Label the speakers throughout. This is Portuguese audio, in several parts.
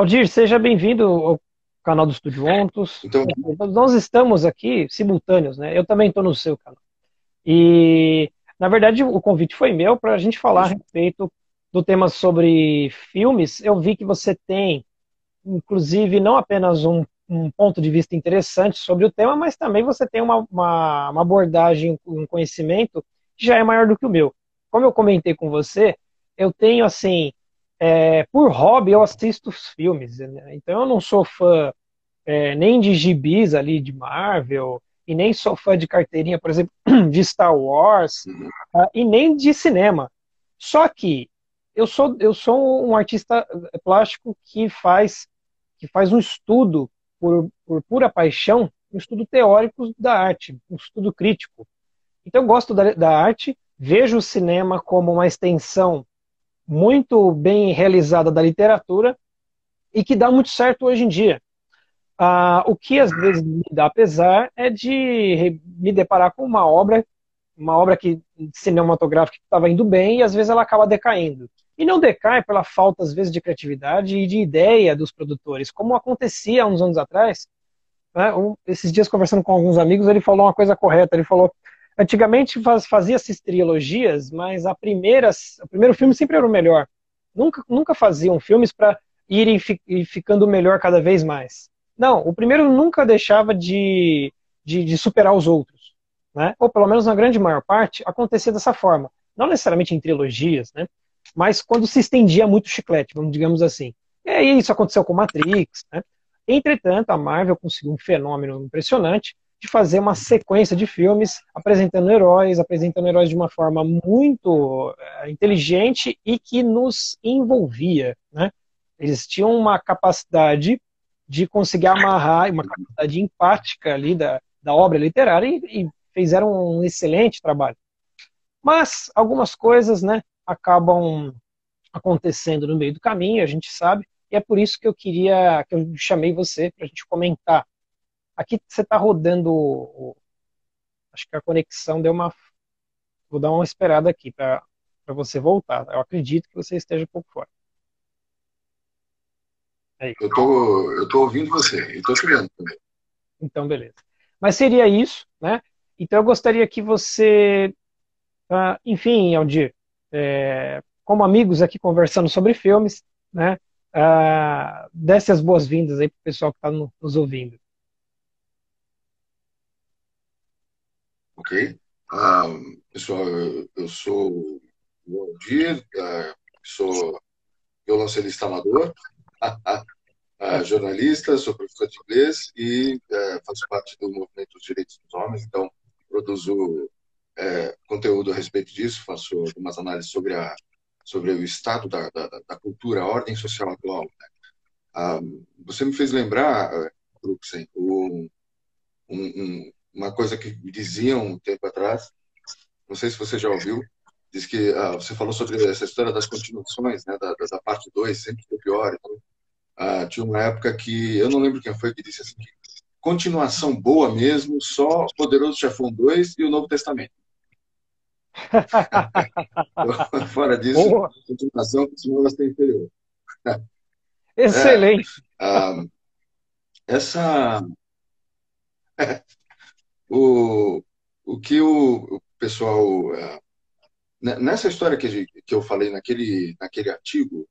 Speaker 1: Aldir, seja bem-vindo ao canal do Estúdio Ontos. Então, nós estamos aqui simultâneos, né? Eu também estou no seu canal. E, na verdade, o convite foi meu para a gente falar a respeito do tema sobre filmes. Eu vi que você tem, inclusive, não apenas um, um ponto de vista interessante sobre o tema, mas também você tem uma, uma, uma abordagem, um conhecimento que já é maior do que o meu. Como eu comentei com você, eu tenho, assim, é, por hobby, eu assisto os filmes. Né? Então, eu não sou fã é, nem de gibis ali de Marvel, e nem sou fã de carteirinha, por exemplo, de Star Wars, uh, e nem de cinema. Só que eu sou, eu sou um artista plástico que faz, que faz um estudo por, por pura paixão, um estudo teórico da arte, um estudo crítico. Então eu gosto da, da arte, vejo o cinema como uma extensão muito bem realizada da literatura e que dá muito certo hoje em dia. Ah, o que às vezes me dá pesar é de me deparar com uma obra, uma obra que cinematográfica que estava indo bem e às vezes ela acaba decaindo. E não decai pela falta, às vezes, de criatividade e de ideia dos produtores, como acontecia há uns anos atrás. Né? Um, esses dias, conversando com alguns amigos, ele falou uma coisa correta. Ele falou: Antigamente fazia-se trilogias, mas a primeira, o primeiro filme sempre era o melhor. Nunca, nunca faziam filmes para irem fi, ficando melhor cada vez mais. Não, o primeiro nunca deixava de, de, de superar os outros. Né? Ou pelo menos na grande maior parte, acontecia dessa forma. Não necessariamente em trilogias, né? mas quando se estendia muito o chiclete, vamos digamos assim. E aí isso aconteceu com Matrix. Né? Entretanto, a Marvel conseguiu um fenômeno impressionante de fazer uma sequência de filmes apresentando heróis, apresentando heróis de uma forma muito é, inteligente e que nos envolvia. Né? Eles tinham uma capacidade de conseguir amarrar, uma capacidade empática ali da, da obra literária e, e fizeram um excelente trabalho. Mas algumas coisas né, acabam acontecendo no meio do caminho, a gente sabe, e é por isso que eu queria, que eu chamei você para a gente comentar Aqui você está rodando. Acho que a conexão deu uma. Vou dar uma esperada aqui para você voltar. Eu acredito que você esteja um pouco fora.
Speaker 2: Aí. Eu tô, eu tô ouvindo você e estou chegando também.
Speaker 1: Então, beleza. Mas seria isso, né? Então eu gostaria que você, uh, enfim, Aldir, é, como amigos aqui conversando sobre filmes, né? Uh, desse as boas-vindas aí para o pessoal que está no, nos ouvindo.
Speaker 2: Ok? Ah, pessoal, eu, eu sou o Aldir, ah, sou violoncelista amador, ah, jornalista, sou professor de inglês e ah, faço parte do movimento dos direitos dos homens, então produzo é, conteúdo a respeito disso, faço algumas análises sobre, a, sobre o estado da, da, da cultura, a ordem social atual. Né? Ah, você me fez lembrar, Bruxen, um, um, uma coisa que me diziam um tempo atrás, não sei se você já ouviu, diz que ah, você falou sobre essa história das continuações, né, da, da parte 2, sempre foi pior. Então, ah, tinha uma época que, eu não lembro quem foi que disse assim, que continuação boa mesmo, só Poderoso Chefão 2 e o Novo Testamento. Fora disso, boa. continuação continua ser inferior.
Speaker 1: Excelente.
Speaker 2: É, ah, essa o, o que o, o pessoal. É, nessa história que, que eu falei naquele, naquele artigo,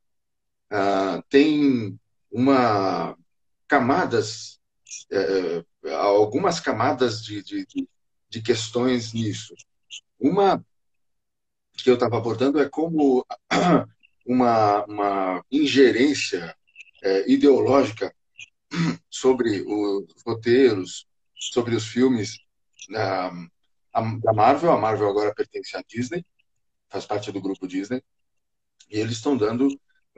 Speaker 2: uh, tem uma camadas, é, é, algumas camadas de, de, de questões nisso. Uma que eu estava abordando é como uma, uma ingerência é, ideológica sobre os roteiros, sobre os filmes da, da Marvel. A Marvel agora pertence à Disney, faz parte do grupo Disney, e eles estão dando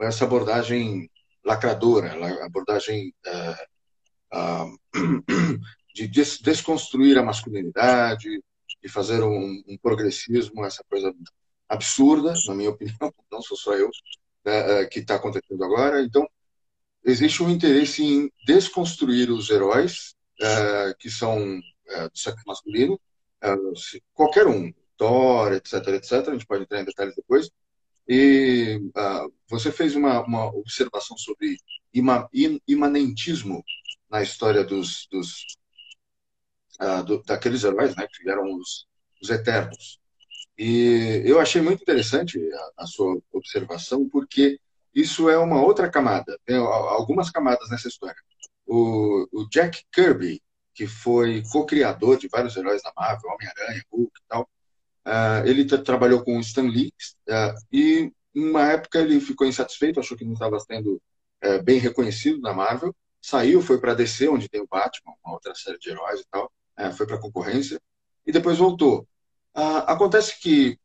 Speaker 2: essa abordagem lacradora, abordagem uh, uh, de des desconstruir a masculinidade, de fazer um, um, progressismo, essa coisa absurda, na minha opinião, não sou só eu, né, que está acontecendo agora. Então, existe um interesse em desconstruir os heróis, uh, que são é, do sexo masculino, é, qualquer um, Thor, etc, etc, a gente pode entrar em detalhes depois, E uh, você fez uma, uma observação sobre ima, imanentismo na história dos, dos uh, do, daqueles heróis, né, que eram os, os eternos. E eu achei muito interessante a, a, sua observação, porque isso é uma outra camada, tem algumas camadas nessa história. O, o Jack Kirby, que foi co-criador de vários heróis da Marvel, Homem-Aranha, Hulk e tal, uh, ele trabalhou com o Stan Lee uh, e, uma época, ele ficou insatisfeito, achou que não estava sendo uh, bem reconhecido na Marvel, saiu, foi para DC, onde tem o Batman, uma outra série de heróis e tal, foi para a concorrência, e depois voltou. acontece que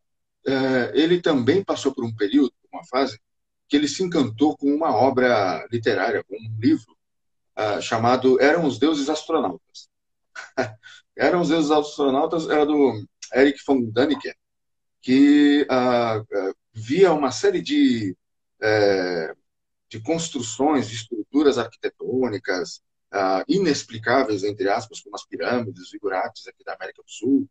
Speaker 2: ele também passou por um período, uma fase, que ele se encantou com uma obra literária, com um livro, uh, chamado Eram os Deuses Astronautas. Eram os Deuses Astronautas era do Eric von Däniken, que uh, via uma série de, uh, de construções, de estruturas arquitetônicas inexplicáveis, entre aspas, como as pirâmides, os figurates aqui da América do Sul,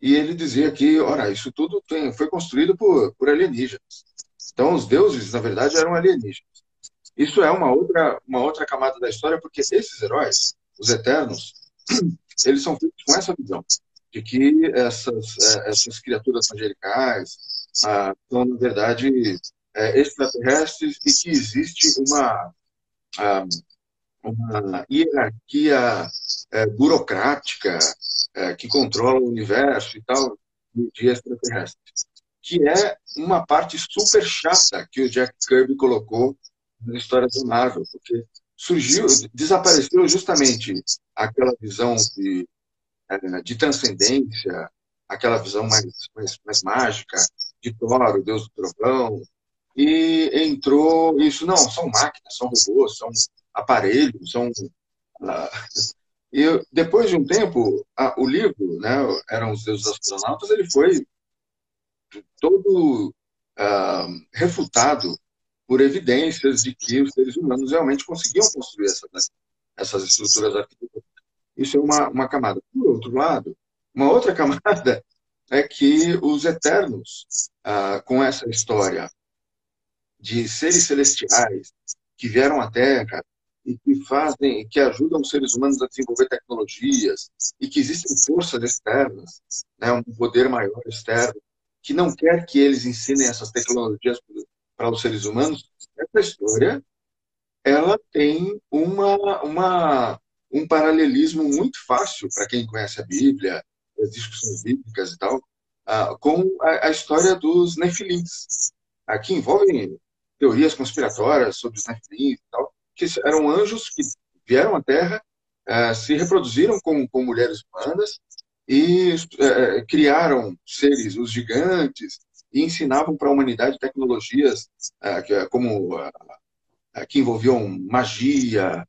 Speaker 2: e ele dizia que, ora, isso tudo tem, foi construído por, por alienígenas. Então, os deuses, na verdade, eram alienígenas. Isso é uma outra, uma outra camada da história, porque esses heróis, os eternos, eles são feitos com essa visão de que essas, é, essas criaturas angelicais ah, são, na verdade, é, extraterrestres e que existe uma, ah, uma hierarquia é, burocrática é, que controla o universo e tal de extraterrestres, que é uma parte super chata que o Jack Kirby colocou na história do Marvel, porque surgiu, desapareceu justamente aquela visão de, é, de transcendência, aquela visão mais, mais, mais mágica de Thor, o deus do trovão, e entrou isso, não, são máquinas, são robôs, são aparelhos, são... Uh, e depois de um tempo, a, o livro, né, eram os deuses astronautas, ele foi todo uh, refutado por evidências de que os seres humanos realmente conseguiam construir essa, né, essas estruturas arquitetônicas. Isso é uma, uma camada. Por outro lado, uma outra camada é que os eternos, ah, com essa história de seres celestiais que vieram à Terra e que fazem, que ajudam os seres humanos a desenvolver tecnologias e que existem forças externas, né, um poder maior externo que não quer que eles ensinem essas tecnologias para os seres humanos, essa história ela tem uma, uma, um paralelismo muito fácil para quem conhece a Bíblia, as discussões bíblicas e tal, uh, com a, a, história dos nefilins. Aqui envolvem teorias conspiratórias sobre os nefilins e tal, que eram anjos que vieram à Terra, uh, se reproduziram com, com mulheres humanas e uh, criaram seres, os gigantes, e ensinavam para a humanidade tecnologias uh, como uh, que envolviam magia,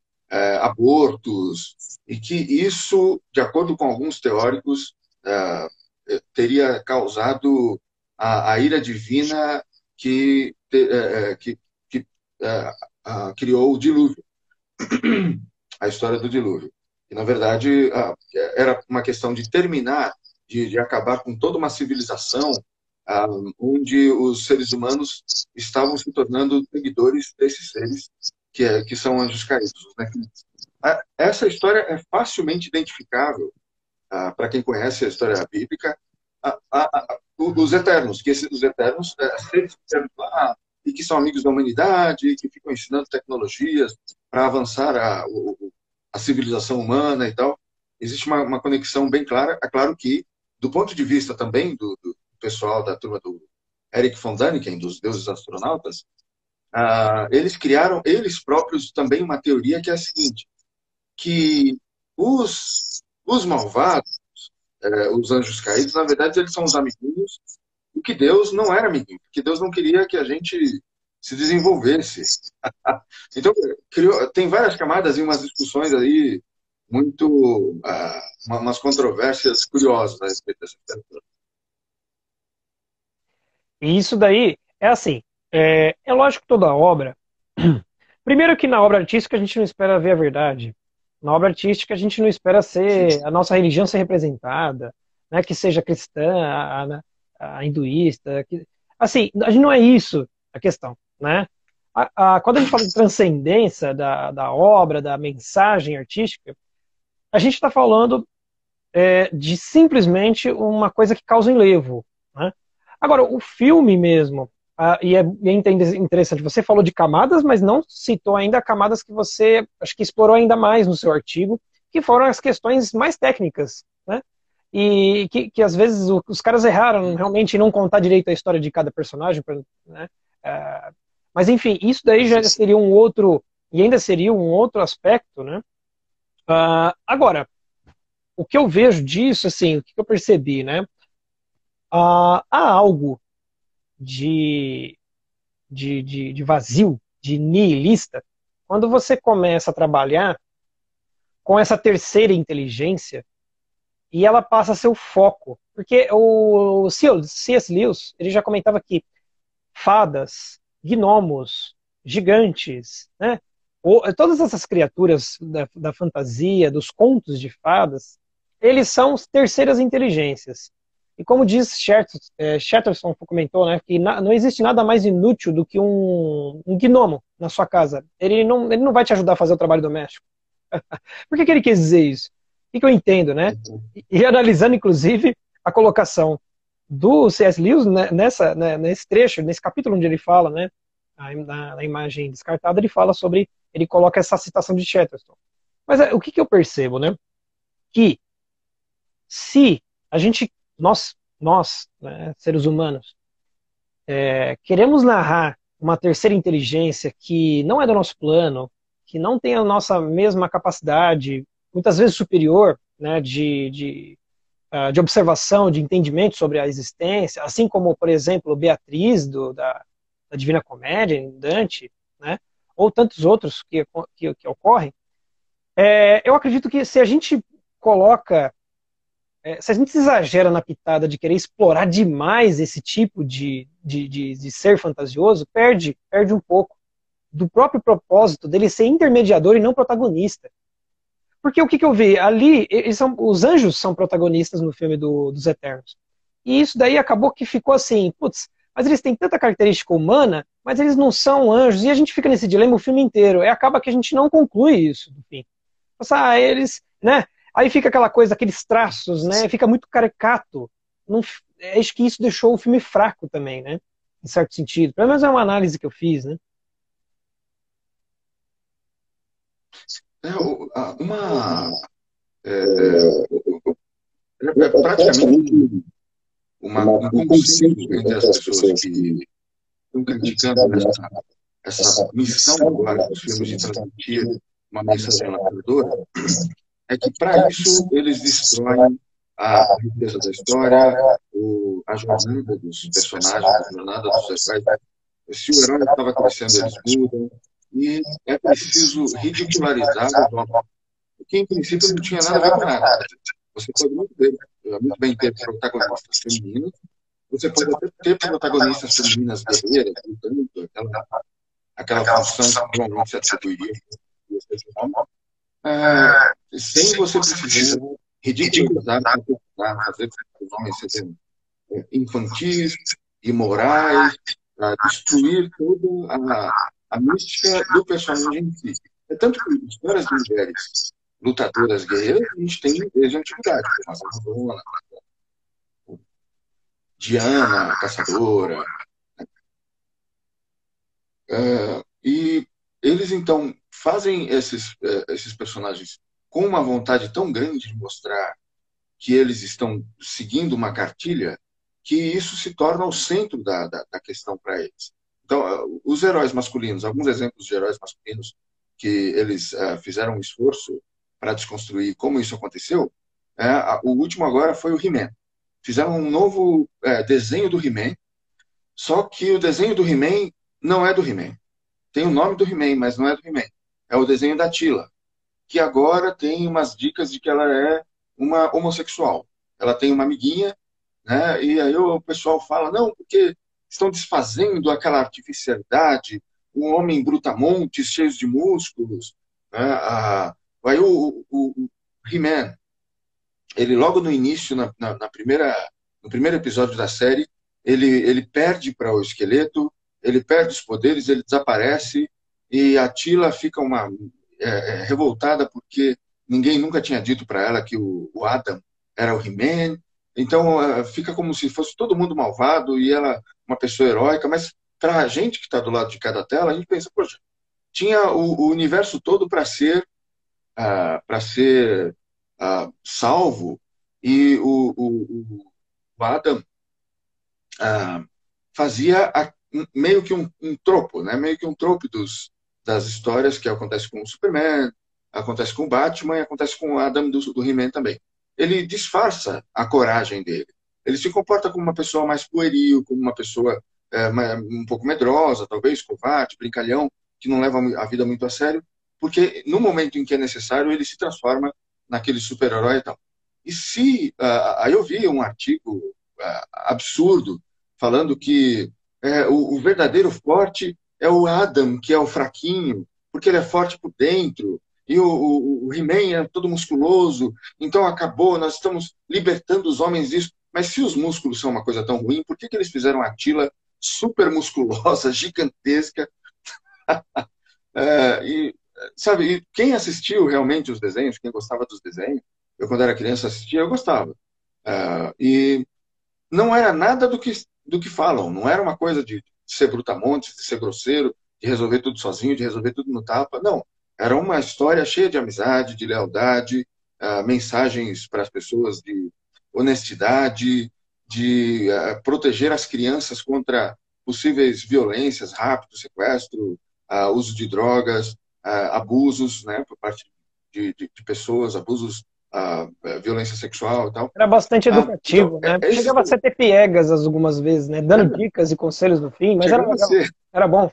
Speaker 2: abortos, e que isso, de acordo com alguns teóricos, teria causado a, a, ira divina que, que, que criou o dilúvio, a história do dilúvio. E, na verdade, era uma questão de terminar, de, de acabar com toda uma civilização onde os seres humanos estavam se tornando seguidores desses seres que, é, que são anjos caídos. Né? Essa história é facilmente identificável ah, para quem conhece a história bíblica. os eternos, que esses, os eternos, é, seres que lá e que são amigos da humanidade, que ficam ensinando tecnologias para avançar a, a, civilização humana e tal. Existe uma, uma, conexão bem clara. É claro que, do ponto de vista também do, do pessoal da turma do Eric von Däniken, dos deuses astronautas, uh, eles criaram, eles próprios, também uma teoria que é a seguinte, que os, os malvados, uh, os anjos caídos, na verdade, eles são os amiguinhos, e que Deus não era amiguinho, que Deus não queria que a gente se desenvolvesse. então, criou, tem várias camadas e umas discussões aí muito, uh, umas controvérsias curiosas a respeito dessa questão.
Speaker 1: E isso daí é assim, é, é lógico que toda obra. Primeiro que na obra artística a gente não espera ver a verdade. Na obra artística a gente não espera ser a nossa religião ser representada, né, que seja cristã, a, a, a hinduísta. Que, assim, não é isso a questão, né? A, a, quando a gente fala de transcendência da, da obra, da mensagem artística, a gente está falando é, de simplesmente uma coisa que causa enlevo. Agora, o filme mesmo, ah, e, é, é interessante, você falou de camadas, mas não citou ainda camadas que você acho que explorou ainda mais no seu artigo, que foram as questões mais técnicas, né? E que, que às vezes os caras erraram realmente em não contar direito a história de cada personagem, né? Uh, mas enfim, isso daí já seria um outro, e ainda seria um outro aspecto, né? Uh, agora, o que eu vejo disso, assim, o que eu percebi, né? Uh, há algo de, de, de, de vazio, de nihilista, quando você começa a trabalhar com essa terceira inteligência e ela passa a ser o foco. Porque o C.S. Lewis ele já comentava que fadas, gnomos, gigantes, né? Todas essas criaturas da, da fantasia, dos contos de fadas, eles são terceiras inteligências. E como diz é, Chatterson, comentou, né, que não existe nada mais inútil do que um, um gnomo na sua casa. Ele não, ele não vai te ajudar a fazer o trabalho doméstico. Por que, que ele quis dizer isso? O que, eu entendo, né? E, analisando, inclusive, a colocação do C.S. Lewis né, nessa, né, nesse trecho, nesse capítulo onde ele fala, né, na, na, imagem descartada, ele fala sobre, ele coloca essa citação de Chatterton. Mas é, o que, que eu percebo, né? Que se a gente, nós, nós né, seres humanos, é, queremos narrar uma terceira inteligência que não é do nosso plano, que não tem a nossa mesma capacidade, muitas vezes superior, né, de, de, uh, de observação, de entendimento sobre a existência, assim como, por exemplo, Beatriz, do, da, da Divina Comédia, Dante, né, ou tantos outros que, que, que ocorrem, é, eu acredito que se a gente coloca, é, se a gente exagera na pitada de querer explorar demais esse tipo de, de, de, de ser fantasioso, perde, perde um pouco do próprio propósito dele ser intermediador e não protagonista. Porque o que, que eu vi? Ali, são, os anjos são protagonistas no filme do, dos Eternos. E isso daí acabou que ficou assim, putz, mas eles têm tanta característica humana, mas eles não são anjos, e a gente fica nesse dilema o filme inteiro. E acaba que a gente não conclui isso, no fim. Ah, eles, né? Aí fica aquela coisa, aqueles traços, né? Fica muito caricato. Não, acho que isso deixou o filme fraco também, né? Em certo sentido. Pelo menos é uma análise que eu fiz, né?
Speaker 2: É, uma. É, é, é praticamente uma, um consenso entre as pessoas que estão criticando essa, essa missão agora dos filmes de transmitir uma mensagem lacradora, é que para isso eles destroem a riqueza da história, o, a jornada dos personagens, a jornada dos heróis. Se o herói estava crescendo, eles mudam e é preciso ridicularizar o homem, porque em princípio não tinha nada a ver com nada. Você pode muito bem, muito bem ter protagonistas femininas, você pode até ter protagonistas femininas guerreiras, lutando, aquela, aquela função que normalmente se atribuiria é, sem você precisar ridicularizar, fazer os homens serem infantis, imorais, destruir toda a a mística do personagem em si. É tanto que histórias de mulheres lutadoras guerreiras a gente tem desde a antiguidade, como a Diana, a caçadora. Né? É, e eles então fazem esses, é, esses personagens com uma vontade tão grande de mostrar que eles estão seguindo uma cartilha que isso se torna o centro da, da, da questão para eles. Então, os heróis masculinos, alguns exemplos de heróis masculinos que eles uh, fizeram um esforço para desconstruir como isso aconteceu, é, o último agora foi o He-Man. Fizeram um novo desenho do He-Man, só que o desenho do He-Man não é do He-Man. Tem o nome do He-Man, mas não é do He-Man. É o desenho da Tila, que agora tem umas dicas de que ela é uma homossexual. Ela tem uma amiguinha, né? E aí o pessoal fala, não, porque estão desfazendo aquela artificialidade, um homem brutamontes, cheio de músculos. Né? Ah, aí o, o, o He-Man, ele logo no início, na, na, na, primeira, no primeiro episódio da série, ele, ele perde para o esqueleto, ele perde os poderes, ele desaparece e a Tila fica uma é, é, revoltada porque ninguém nunca tinha dito para ela que o, o, Adam era o He-Man. Então é, fica como se fosse todo mundo malvado e ela uma pessoa heróica, mas para a gente que está do lado de cada tela, a gente pensa, poxa, tinha o, o universo todo para ser uh, para ser uh, salvo e o, o, o Adam uh, fazia a, meio que um, um, tropo, né? Meio que um tropo dos, das histórias que acontece com o Superman, acontece com o Batman e acontece com o Adam do, do He-Man também. Ele disfarça a coragem dele. Ele se comporta como uma pessoa mais pueril, como uma pessoa é, um pouco medrosa, talvez, covarde, brincalhão, que não leva a vida muito a sério, porque no momento em que é necessário, ele se transforma naquele super-herói e tal. E se. Uh, aí eu vi um artigo uh, absurdo falando que é, o, o, verdadeiro forte é o Adam, que é o fraquinho, porque ele é forte por dentro, e o, o, o He-Man é todo musculoso, então acabou, nós estamos libertando os homens disso. Mas se os músculos são uma coisa tão ruim, por que, que eles fizeram a Tila super musculosa, gigantesca? é, e, sabe, e quem assistiu realmente os desenhos, quem gostava dos desenhos, eu quando era criança assistia, eu gostava. É, e não era nada do que do que falam. Não era uma coisa de ser brutamontes, de ser grosseiro, de resolver tudo sozinho, de resolver tudo no tapa. Não. Era uma história cheia de amizade, de lealdade, uh, mensagens para as pessoas de honestidade, de uh, proteger as crianças contra possíveis violências, rapto, sequestro, uh, uso de drogas, abusos né, por parte de, de, de pessoas, abusos a, a violência sexual e tal.
Speaker 1: Era bastante ah, educativo, ah, então, né? É Chegava a ser ter piegas algumas vezes, né? Dando dicas e conselhos no fim, mas era, era bom.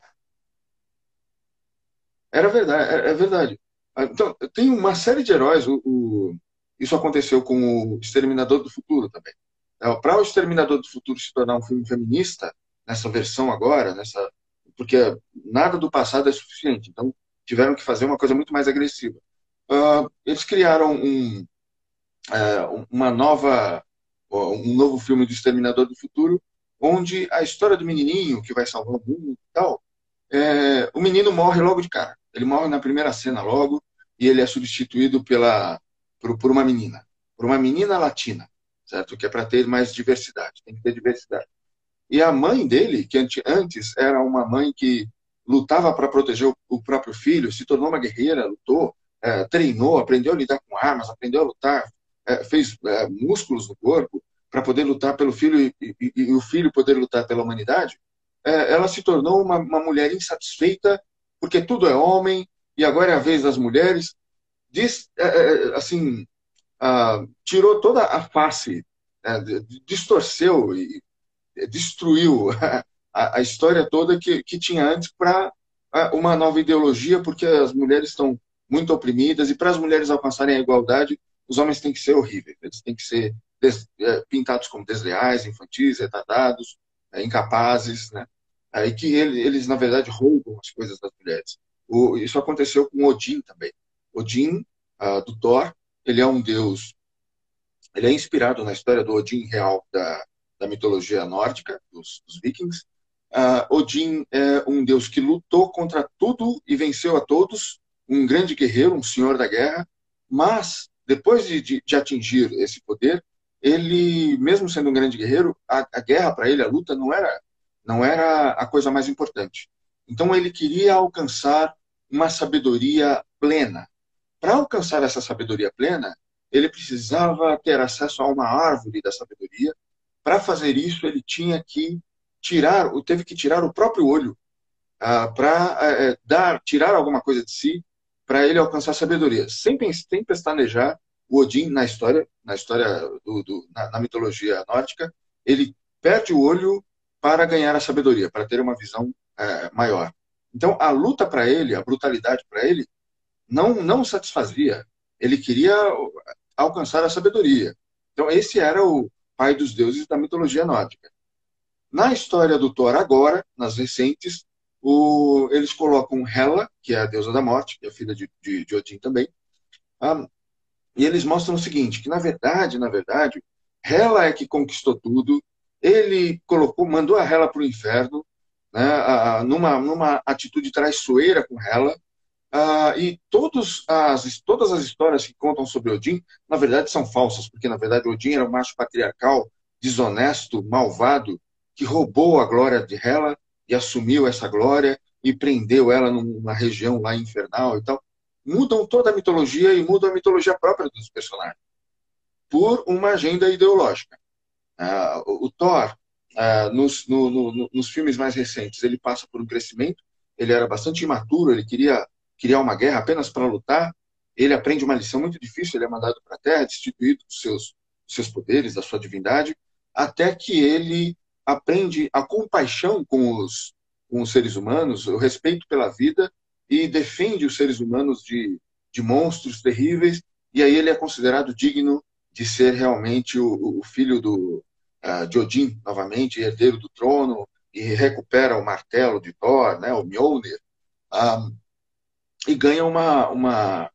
Speaker 2: Era verdade, é, é, verdade. Ah, então, tem uma série de heróis. O, o, isso aconteceu com o Exterminador do Futuro também. É, Para o Exterminador do Futuro se tornar um filme feminista, nessa versão agora, nessa, porque nada do passado é suficiente. Então, tiveram que fazer uma coisa muito mais agressiva uh, eles criaram um, uh, uma nova, um novo filme do Exterminador do Futuro, onde a história do menininho que vai salvar o mundo e tal, é, o menino morre logo de cara. Ele morre na primeira cena logo e ele é substituído pela por, por uma menina, por uma menina latina, certo? Que é para ter mais diversidade, tem que ter diversidade. E a mãe dele, que antes era uma mãe que lutava para proteger o próprio filho, se tornou uma guerreira, lutou, é, treinou, aprendeu a lidar com armas, aprendeu a lutar, é, fez é, músculos no corpo para poder lutar pelo filho e, e, e, o filho poder lutar pela humanidade, ela se tornou uma, uma, mulher insatisfeita porque tudo é homem e agora é a vez das mulheres. Diz, assim, tirou toda a face, distorceu e destruiu a, a história toda que, que tinha antes para uma nova ideologia, porque as mulheres estão muito oprimidas, e para as mulheres alcançarem a igualdade, os homens têm que ser horríveis, eles têm que ser des, é, pintados como desleais, infantis, retardados, é, incapazes, né? E que ele, eles, na verdade, roubam as coisas das mulheres. O, isso aconteceu com Odin também. Odin, uh, do Thor, ele é um deus, ele é inspirado na história do Odin real da, da mitologia nórdica, dos, dos vikings. Uh, Odin é um deus que lutou contra tudo e venceu a todos, um grande guerreiro, um senhor da guerra, mas depois de, de, de atingir esse poder, ele, mesmo sendo um grande guerreiro, a, a guerra para ele, a luta, não era, não era a coisa mais importante. Então ele queria alcançar uma sabedoria plena. Para alcançar essa sabedoria plena, ele precisava ter acesso a uma árvore da sabedoria. Para fazer isso, ele tinha que tirar, teve que tirar o próprio olho ah, para eh, dar, tirar alguma coisa de si para ele alcançar sabedoria, sem, sem pestanejar o Odin na história, na história do, do na, na, mitologia nórdica, ele perde o olho para ganhar a sabedoria, para ter uma visão é, maior. Então, a luta para ele, a brutalidade para ele, não não satisfazia. Ele queria alcançar a sabedoria. Então, esse era o pai dos deuses da mitologia nórdica. Na história do Thor agora, nas recentes, o, eles colocam Hela, que é a deusa da morte, que é filha de, de, de Odin também, um, e eles mostram o seguinte, que na verdade, na verdade, Hela é que conquistou tudo, ele colocou, mandou a Hela para o inferno, né, numa, numa atitude traiçoeira com Hela, Uh, e todos as, todas as histórias que contam sobre Odin, na verdade, são falsas, porque, na verdade, Odin era um macho patriarcal, desonesto, malvado, que roubou a glória de Hela e assumiu essa glória e prendeu ela numa região lá infernal e tal. Mudam toda a mitologia e mudam a mitologia própria dos personagens por uma agenda ideológica. Uh, o Thor, uh, nos, no, no, nos filmes mais recentes, ele passa por um crescimento, ele era bastante imaturo, ele queria criar uma guerra apenas para lutar, ele aprende uma lição muito difícil, ele é mandado para a Terra, destituído dos seus, seus poderes, da sua divindade, até que ele aprende a compaixão com os, com os seres humanos, o respeito pela vida e defende os seres humanos de, de monstros terríveis, e aí ele é considerado digno de ser realmente o, o filho do, uh, de Odin, novamente, herdeiro do trono, e recupera o martelo de Thor, né, o Mjolnir. Um, ah, e ganha uma, uma,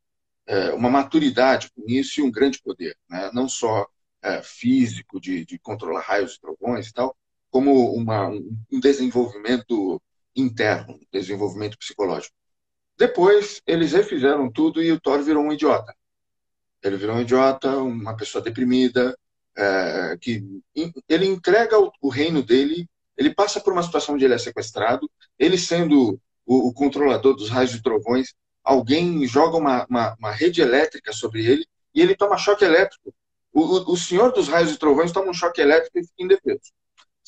Speaker 2: é, uma maturidade com isso e um grande poder, né? não só é, físico, de, de controlar raios e trovões e tal, como uma, um desenvolvimento interno, um desenvolvimento psicológico. Depois, eles refizeram tudo e o Thor virou um idiota. Ele virou um idiota, uma pessoa deprimida, é, que ele entrega o, o, reino dele, ele passa por uma situação onde ele é sequestrado, ele sendo o, o controlador dos raios e trovões, alguém joga uma, uma, uma, rede elétrica sobre ele e ele toma choque elétrico. O, o, o senhor dos raios e trovões toma um choque elétrico e fica indefeso,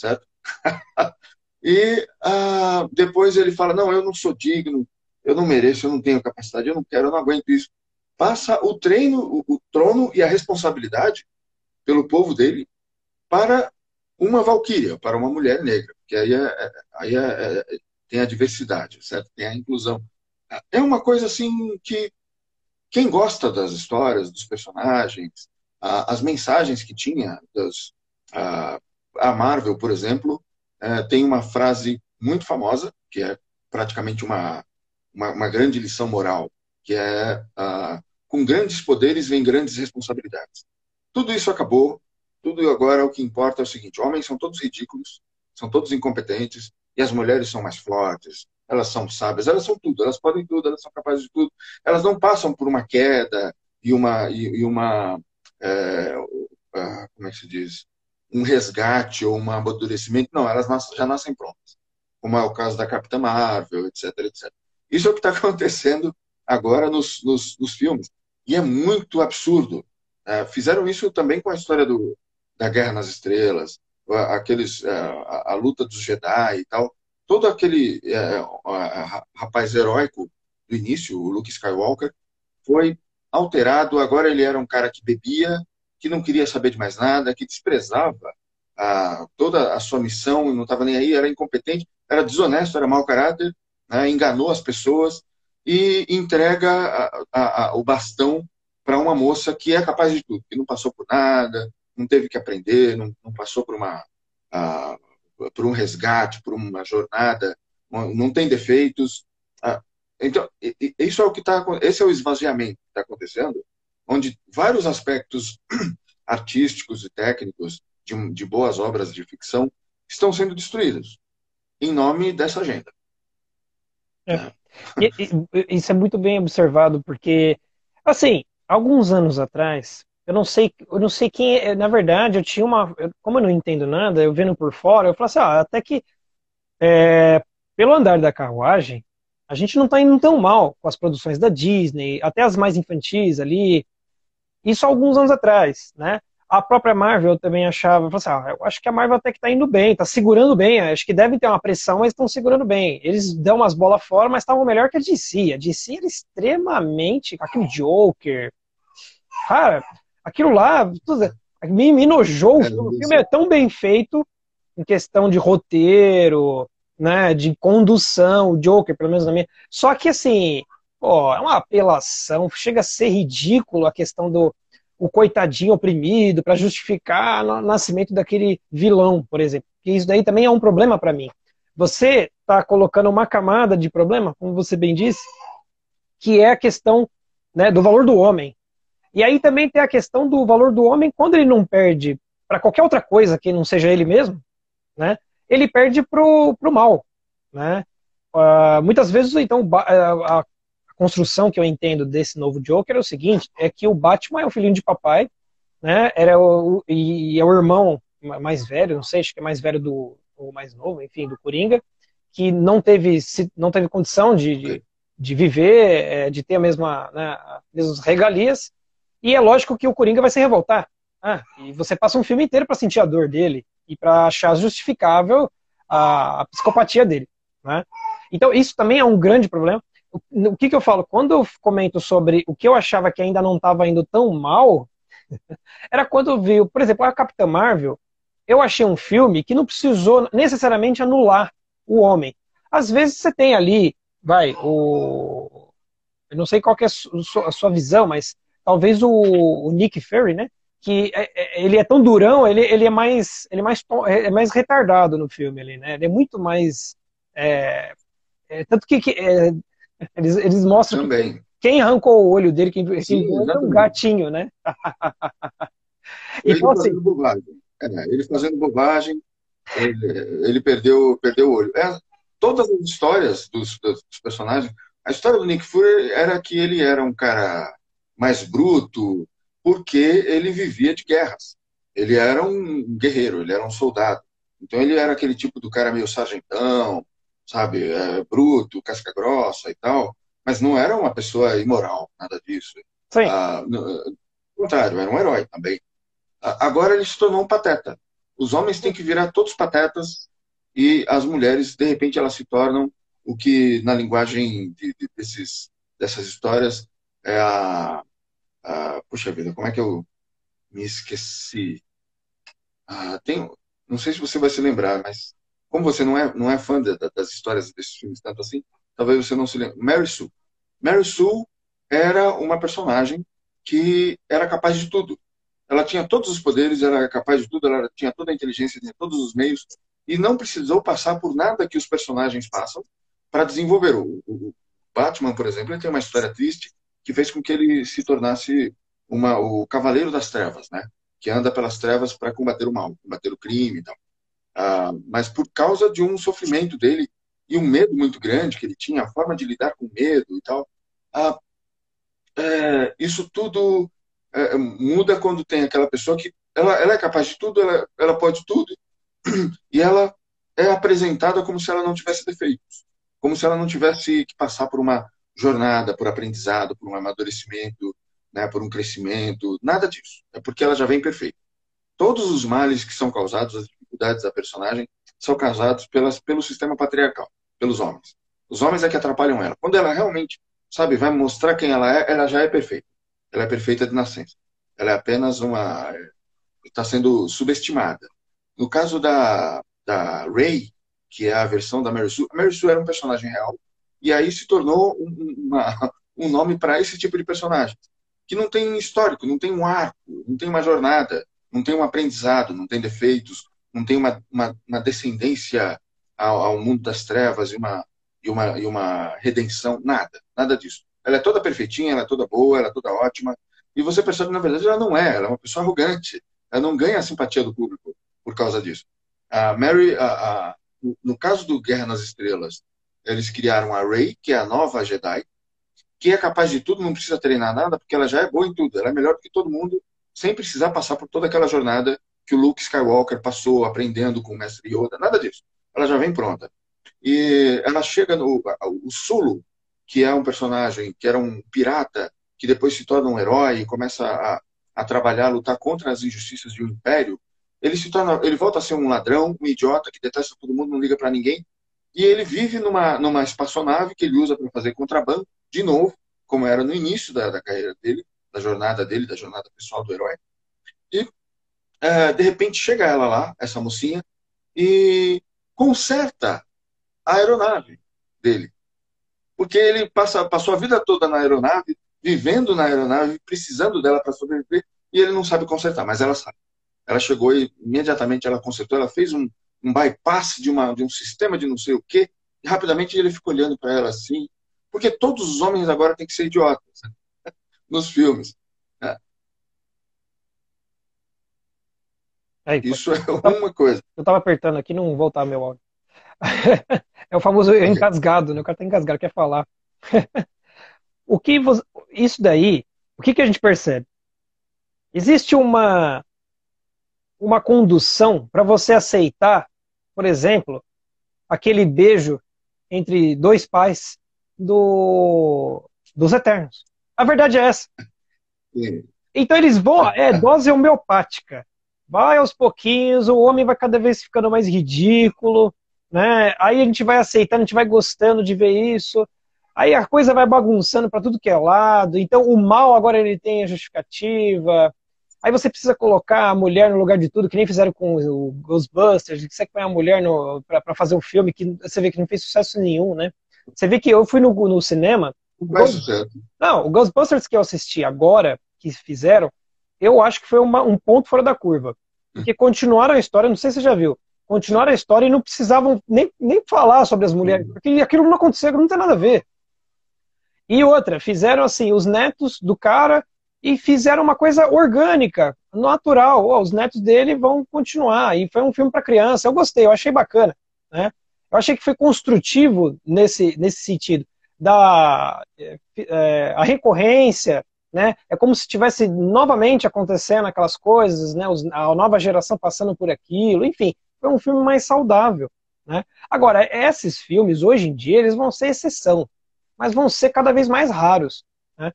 Speaker 2: certo? e ah, depois ele fala, não, eu não sou digno, eu não mereço, eu não tenho capacidade, eu não quero, eu não aguento isso. Passa o treino, o, o trono e a responsabilidade pelo povo dele para uma valquíria, para uma mulher negra, que aí, é, é aí é, é, tem a diversidade, certo? Tem a inclusão. É uma coisa assim que quem gosta das histórias, dos personagens, as mensagens que tinha, das, a Marvel, por exemplo, é, tem uma frase muito famosa, que é praticamente uma, uma, uma grande lição moral, que é com grandes poderes vem grandes responsabilidades. Tudo isso acabou, tudo agora o que importa é o seguinte: homens são todos ridículos, são todos incompetentes, e as mulheres são mais fortes, elas são sábias, elas são tudo, elas podem tudo, elas são capazes de tudo. Elas não passam por uma queda e uma e, e uma é, como é que se diz um resgate ou um amadurecimento. Não, elas já nascem prontas, como é o caso da Capitã Marvel, etc, etc. Isso é o que está acontecendo agora nos, nos, nos, filmes e é muito absurdo. É, fizeram isso também com a história do, da Guerra nas Estrelas, aqueles, é, a, a, luta dos Jedi e tal. Todo aquele é, rapaz heróico do início, o Luke Skywalker, foi alterado. Agora ele era um cara que bebia, que não queria saber de mais nada, que desprezava a, toda a sua missão, não estava nem aí, era incompetente, era desonesto, era mau caráter, né, enganou as pessoas e entrega a, a, o bastão para uma moça que é capaz de tudo, que não passou por nada, não teve que aprender, não, não passou por, uma, por um resgate, por uma jornada, não tem defeitos. Então, isso é o que está esse é o esvaziamento que está acontecendo, onde vários aspectos artísticos e técnicos de, de boas obras de ficção estão sendo destruídos em nome dessa agenda.
Speaker 1: É. É. E, e, isso é muito bem observado, porque, assim, alguns anos atrás, eu não sei, eu não sei quem é. Na verdade, eu tinha uma. Como eu não entendo nada, eu vendo por fora, eu falo assim, ah, até que é, pelo andar da carruagem, a gente não está indo tão mal com as produções da Disney, até as mais infantis ali. Isso há alguns anos atrás, né? A própria Marvel também achava, assim, ah, eu acho que a Marvel até que está indo bem, está segurando bem, acho que devem ter uma pressão, mas estão segurando bem. Eles dão umas bolas fora, mas estavam melhor que a DC. A DC era extremamente. aquele Joker. Cara, aquilo lá me, me nojou. É, o filme é tão bem feito em questão de roteiro, né, de condução, o Joker, pelo menos na minha. Só que assim, pô, é uma apelação, chega a ser ridículo a questão do o coitadinho oprimido para justificar o nascimento daquele vilão, por exemplo. Que isso daí também é um problema para mim. Você está colocando uma camada de problema, como você bem disse, que é a questão né, do valor do homem. E aí também tem a questão do valor do homem quando ele não perde para qualquer outra coisa que não seja ele mesmo, né? Ele perde pro, pro mal, né? Uh, muitas vezes, então, a, a construção que eu entendo desse novo Joker é o seguinte, é que o Batman é o filhinho de papai, né? Era o, e é o irmão mais velho, não sei, acho que é mais velho do ou mais novo, enfim, do Coringa, que não teve não teve condição de, de, de viver, é, de ter a mesma, né, as mesmas regalias, e é lógico que o Coringa vai se revoltar. Ah, e você passa um filme inteiro para sentir a dor dele e para achar justificável a, a psicopatia dele, né? Então isso também é um grande problema o que, que eu falo? Quando eu comento sobre o que eu achava que ainda não estava indo tão mal, era quando eu vi, por exemplo, a Capitã Marvel, eu achei um filme que não precisou necessariamente anular o homem. Às vezes você tem ali, vai, o. Eu não sei qual é a sua visão, mas talvez o, o Nick Fury, né? Que é, é, ele é tão durão, ele, ele é mais ele é mais, é mais retardado no filme ali, né? Ele é muito mais. É, é, tanto que, que é, eles, eles mostram
Speaker 2: Também. Que
Speaker 1: quem arrancou o olho dele, quem, Sim, é um gatinho, né?
Speaker 2: ele então, fazendo assim, bobagem. É, ele fazendo bobagem, ele, ele, perdeu, perdeu o olho. É, todas as histórias dos, dos, personagens, a história do Nick Fury era que ele era um cara mais bruto, porque ele vivia de guerras. Ele era um guerreiro, ele era um soldado. Então ele era aquele tipo do cara meio sargentão, sabe, é, bruto, casca grossa e tal, mas não era uma pessoa imoral, nada disso.
Speaker 1: Sim. Ah,
Speaker 2: no contrário, era um herói também. Agora ele se tornou um pateta. Os homens têm que virar todos patetas e as mulheres, de repente, elas se tornam o que na linguagem de, de, desses, dessas histórias é a, a, Puxa vida, como é que eu me esqueci? Ah, tem, não sei se você vai se lembrar, mas como você não é, não é fã de, das histórias desses filmes tanto assim, talvez você não se lembre. Mary Sue. Mary Sue era uma personagem que era capaz de tudo. Ela tinha todos os poderes, era capaz de tudo, ela tinha toda a inteligência, tinha todos os meios e não precisou passar por nada que os personagens passam para desenvolver. O, o, Batman, por exemplo, ele tem uma história triste que fez com que ele se tornasse uma, o cavaleiro das trevas, né? Que anda pelas trevas para combater o mal, combater o crime e tal. Ah, mas por causa de um sofrimento dele e um medo muito grande que ele tinha, a forma de lidar com medo e tal. Ah, é, isso tudo é, muda quando tem aquela pessoa que ela, ela é capaz de tudo, ela, ela pode tudo, e ela é apresentada como se ela não tivesse defeitos, como se ela não tivesse que passar por uma jornada, por aprendizado, por um amadurecimento, né, por um crescimento, nada disso. É porque ela já vem perfeita. Todos os males que são causados, dificuldades da personagem são causados pelas, pelo sistema patriarcal, pelos homens. Os homens é que atrapalham ela. Quando ela realmente, sabe, vai mostrar quem ela é, ela já é perfeita. Ela é perfeita de nascença. Ela é apenas uma. está sendo subestimada. No caso da, da Ray, que é a versão da Mary Sue, a Mary Sue era um personagem real, e aí se tornou um, uma, um nome para esse tipo de personagem, que não tem histórico, não tem um arco, não tem uma jornada, não tem um aprendizado, não tem defeitos, não tem uma, uma, uma descendência ao, ao, mundo das trevas e uma, e, uma, e uma redenção, nada, nada disso. Ela é toda perfeitinha, ela é toda boa, ela é toda ótima, e você percebe que, na verdade, ela não é, ela é uma pessoa arrogante, ela não ganha a simpatia do público por causa disso. A Mary, a, a, no caso do Guerra nas Estrelas, eles criaram a Rey, que é a nova Jedi, que é capaz de tudo, não precisa treinar nada, porque ela já é boa em tudo, ela é melhor do que todo mundo, sem precisar passar por toda aquela jornada que o Luke Skywalker passou aprendendo com o mestre Yoda, nada disso. Ela já vem pronta. E ela chega no o Sulu, que é um personagem que era um pirata, que depois se torna um herói e começa a, a trabalhar, a lutar contra as injustiças de um império. Ele se torna, ele volta a ser um ladrão, um idiota que detesta todo mundo, não liga para ninguém. E ele vive numa, numa espaçonave que ele usa para fazer contrabando, de novo, como era no início da, da carreira dele, da jornada dele, da jornada pessoal do herói. É, de repente chega ela lá, essa mocinha, e conserta a aeronave dele. Porque ele passa, passou a vida toda na aeronave, vivendo na aeronave, precisando dela para sobreviver, e ele não sabe consertar, mas ela sabe. Ela chegou e imediatamente ela consertou, ela fez um, um bypass de, uma, de um sistema de não sei o quê, e rapidamente ele ficou olhando para ela assim, porque todos os homens agora têm que ser idiotas nos filmes. Aí, Isso é uma coisa.
Speaker 1: Eu estava apertando aqui, não voltar meu áudio. é o famoso engasgado, né? O cara tá engasgado, quer falar. o que você, isso daí, o que, que a gente percebe? Existe uma uma condução para você aceitar, por exemplo, aquele beijo entre dois pais do, dos Eternos. A verdade é essa. Sim. Então eles vão, é dose homeopática. Vai aos pouquinhos, o homem vai cada vez ficando mais ridículo, né? Aí a gente vai aceitando, a gente vai gostando de ver isso. Aí a coisa vai bagunçando para tudo que é lado. Então o mal agora ele tem a justificativa. Aí você precisa colocar a mulher no lugar de tudo, que nem fizeram com o Ghostbusters, que você põe a mulher para fazer um filme que você vê que não fez sucesso nenhum, né? Você vê que eu fui no, no cinema.
Speaker 2: Ghost...
Speaker 1: Não, o Ghostbusters que eu assisti agora, que fizeram, eu acho que foi uma, um ponto fora da curva. Porque continuaram a história, não sei se você já viu, continuaram a história e não precisavam nem, nem falar sobre as mulheres, porque aquilo não aconteceu, não tem nada a ver. E outra, fizeram assim, os netos do cara e fizeram uma coisa orgânica, natural. Oh, os netos dele vão continuar. E foi um filme para criança. Eu gostei, eu achei bacana. Né? Eu achei que foi construtivo nesse, nesse sentido. Da, é, a recorrência, né? É como se estivesse novamente acontecendo aquelas coisas, né? A nova geração passando por aquilo, enfim, foi um filme mais saudável, né? Agora, esses filmes hoje em dia eles vão ser exceção, mas vão ser cada vez mais raros, né?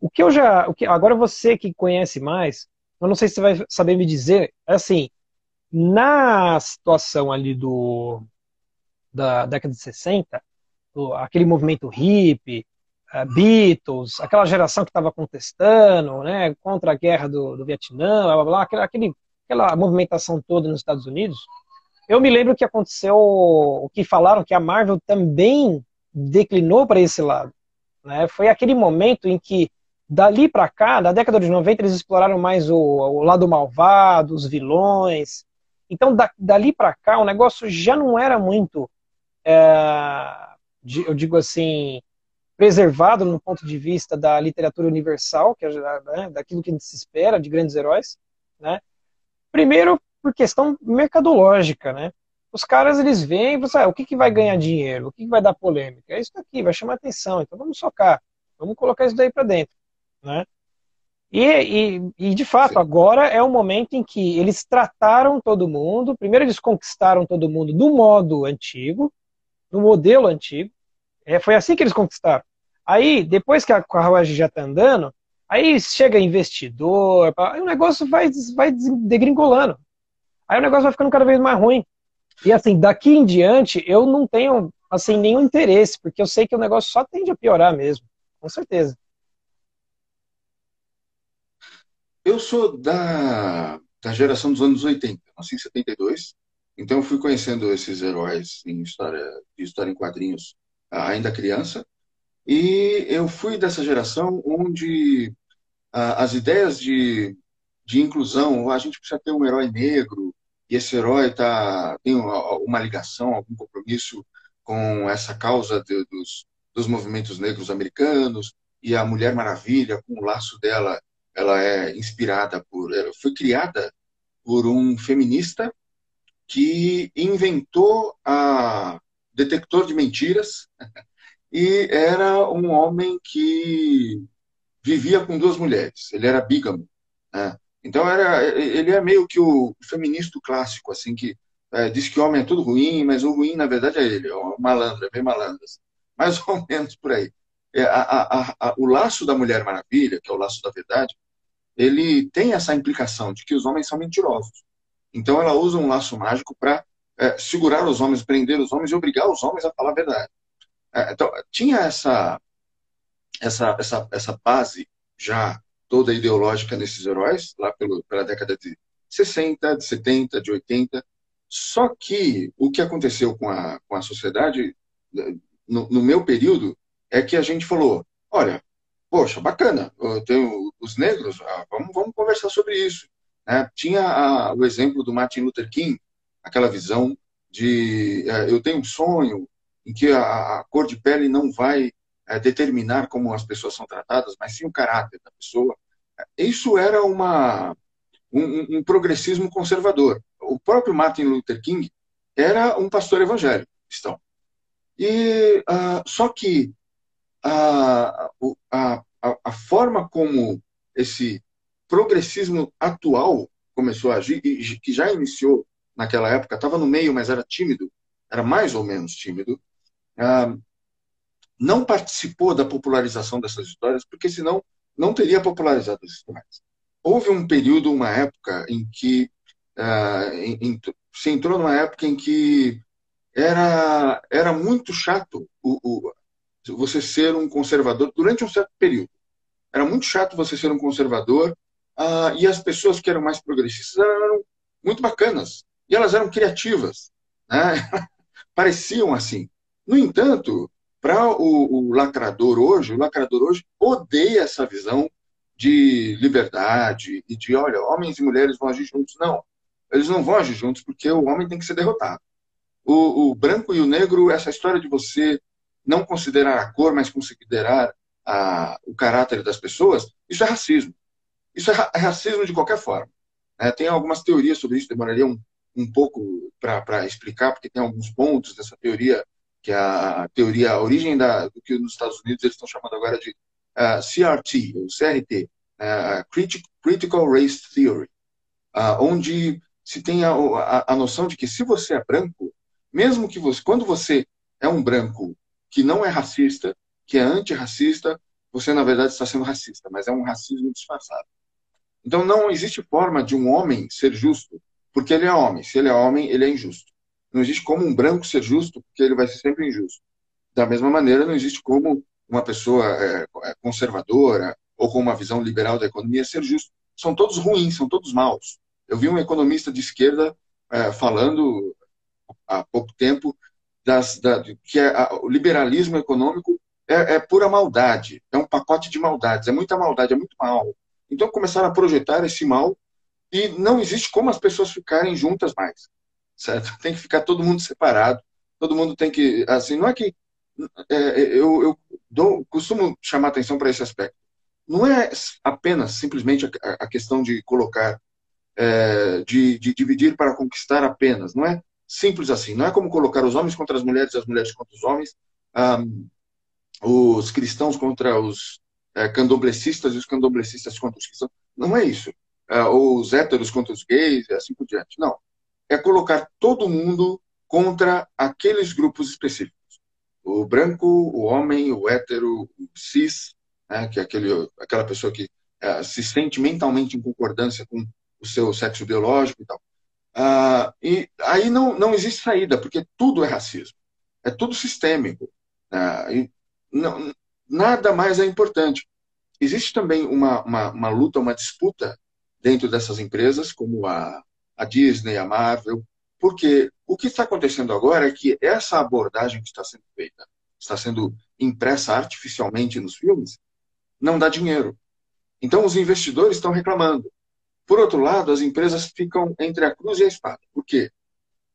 Speaker 1: O que eu já, o que agora você que conhece mais, eu não sei se você vai saber me dizer, é assim, na situação ali do da década de 60, do, aquele movimento hippie, Beatles, aquela geração que estava contestando, né, contra a guerra do, do Vietnã, blá, blá, blá, aquele, aquela movimentação toda nos Estados Unidos, eu me lembro que aconteceu, o que falaram que a Marvel também declinou para esse lado. Né? Foi aquele momento em que, dali para cá, da década de 90, eles exploraram mais o, o lado malvado, os vilões. Então, da, dali para cá, o negócio já não era muito, é, eu digo assim, preservado no ponto de vista da literatura universal, que é né, daquilo que a gente se espera de grandes heróis, né? Primeiro por questão mercadológica, né? Os caras eles vêm e falam, ah, o que, que vai ganhar dinheiro, o que, que vai dar polêmica, é isso aqui, vai chamar atenção, então vamos socar, vamos colocar isso daí para dentro, né? E, e, e, de fato, Sim. agora é o momento em que eles trataram todo mundo. Primeiro, eles conquistaram todo mundo do modo antigo, do modelo antigo. É, foi assim que eles conquistaram. Aí, depois que a carruagem já está andando, aí chega investidor, aí o negócio vai, vai degringolando. Aí o negócio vai ficando cada vez mais ruim. E assim, daqui em diante, eu não tenho assim nenhum interesse, porque eu sei que o negócio só tende a piorar mesmo, com certeza.
Speaker 2: Eu sou da, da geração dos anos 80, nasci em 72, então eu fui conhecendo esses heróis em história, de história em quadrinhos ainda criança, e eu fui dessa geração onde as ideias de, de inclusão, a gente precisa ter um herói negro, e esse herói tá, tem uma ligação, algum compromisso com essa causa de, dos, dos movimentos negros americanos, e a Mulher Maravilha, com o laço dela, ela é inspirada por. Ela foi criada por um feminista que inventou a detector de mentiras e era um homem que vivia com duas mulheres. Ele era bígamo. Né? Então era, ele é meio que o feminista clássico, assim que é, diz que homem é tudo ruim, mas o ruim na verdade é ele, é o malandro, é bem malandro, assim. mais ou menos por aí. É, a, a, a, o laço da Mulher Maravilha, que é o laço da verdade, ele tem essa implicação de que os homens são mentirosos. Então ela usa um laço mágico para é, segurar os homens, prender os homens e obrigar os homens a falar a verdade. É, então, tinha essa, essa, essa, essa base já toda ideológica nesses heróis, lá pelo, pela década de 60, de 70, de 80. Só que o que aconteceu com a, com a sociedade, no, no meu período, é que a gente falou: olha, poxa, bacana, tenho os negros, ah, vamos, vamos conversar sobre isso. É, tinha a, o exemplo do Martin Luther King, aquela visão de é, eu tenho um sonho, em que a, a cor de pele não vai é, determinar como as pessoas são tratadas, mas sim o caráter da pessoa. Isso era uma, um, um, progressismo conservador. O próprio Martin Luther King era um pastor evangélico cristão. E uh, só que a, a, a, a forma como esse progressismo atual começou a agir, e que já iniciou naquela época, estava no meio, mas era tímido, era mais ou menos tímido, ah, não participou da popularização dessas histórias, porque senão não teria popularizado as histórias. Houve um período, uma época, em que uh, em, em, se entrou numa época em que era, era muito chato o, o, você ser um conservador durante um certo período. Era muito chato você ser um conservador uh, e as pessoas que eram mais progressistas eram muito bacanas e elas eram criativas, né? pareciam assim. No entanto, para o, o, lacrador hoje, o lacrador hoje odeia essa visão de liberdade e de, olha, homens e mulheres vão agir juntos. Não, eles não vão agir juntos porque o homem tem que ser derrotado. O, o branco e o negro, essa história de você não considerar a cor, mas considerar a, o caráter das pessoas, isso é racismo. Isso é, ra é racismo de qualquer forma. É, tem algumas teorias sobre isso, demoraria um, um pouco para explicar, porque tem alguns pontos dessa teoria, que é a teoria, a origem da, do que nos Estados Unidos eles estão chamando agora de uh, ah, CRT, ou CRT, uh, ah, Critical Race Theory, uh, onde se tem a, a, a noção de que se você é branco, mesmo que você, quando você é um branco que não é racista, que é antirracista, você na verdade está sendo racista, mas é um racismo disfarçado. Então não existe forma de um homem ser justo porque ele é homem. Se ele é homem, ele é injusto. Não existe como um branco ser justo porque ele vai ser sempre injusto. Da mesma maneira, não existe como uma pessoa é, é conservadora ou com uma visão liberal da economia ser justo. São todos ruins, são todos maus. Eu vi um economista de esquerda é, falando há pouco tempo das, da, que é, a, o liberalismo econômico é, é, pura maldade, é um pacote de maldades, é muita maldade, é muito mal. Então começaram a projetar esse mal e não existe como as pessoas ficarem juntas mais, certo? Tem que ficar todo mundo separado, todo mundo tem que, assim, não é que é, eu, eu dou, costumo chamar atenção para esse aspecto. Não é apenas simplesmente a, a questão de colocar, é, de, de dividir para conquistar apenas, não é simples assim. Não é como colocar os homens contra as mulheres e as mulheres contra os homens, um, os cristãos contra os é, candomblecistas e os candomblecistas contra os cristãos. Não é isso. É, os héteros contra os gays e assim por diante. Não. É colocar todo mundo contra aqueles grupos específicos. O branco, o homem, o hétero, o cis, né, que é aquele, aquela pessoa que é, se sente mentalmente em concordância com o seu sexo biológico e tal. Ah, e aí não, não existe saída, porque tudo é racismo. É tudo sistêmico. E não, nada mais é importante. Existe também uma, uma, uma, luta, uma disputa dentro dessas empresas, como a, a Disney, a Marvel, porque o que está acontecendo agora é que essa abordagem que está sendo feita, está sendo impressa artificialmente nos filmes, não dá dinheiro. Então os investidores estão reclamando. Por outro lado, as empresas ficam entre a cruz e a espada. Por quê?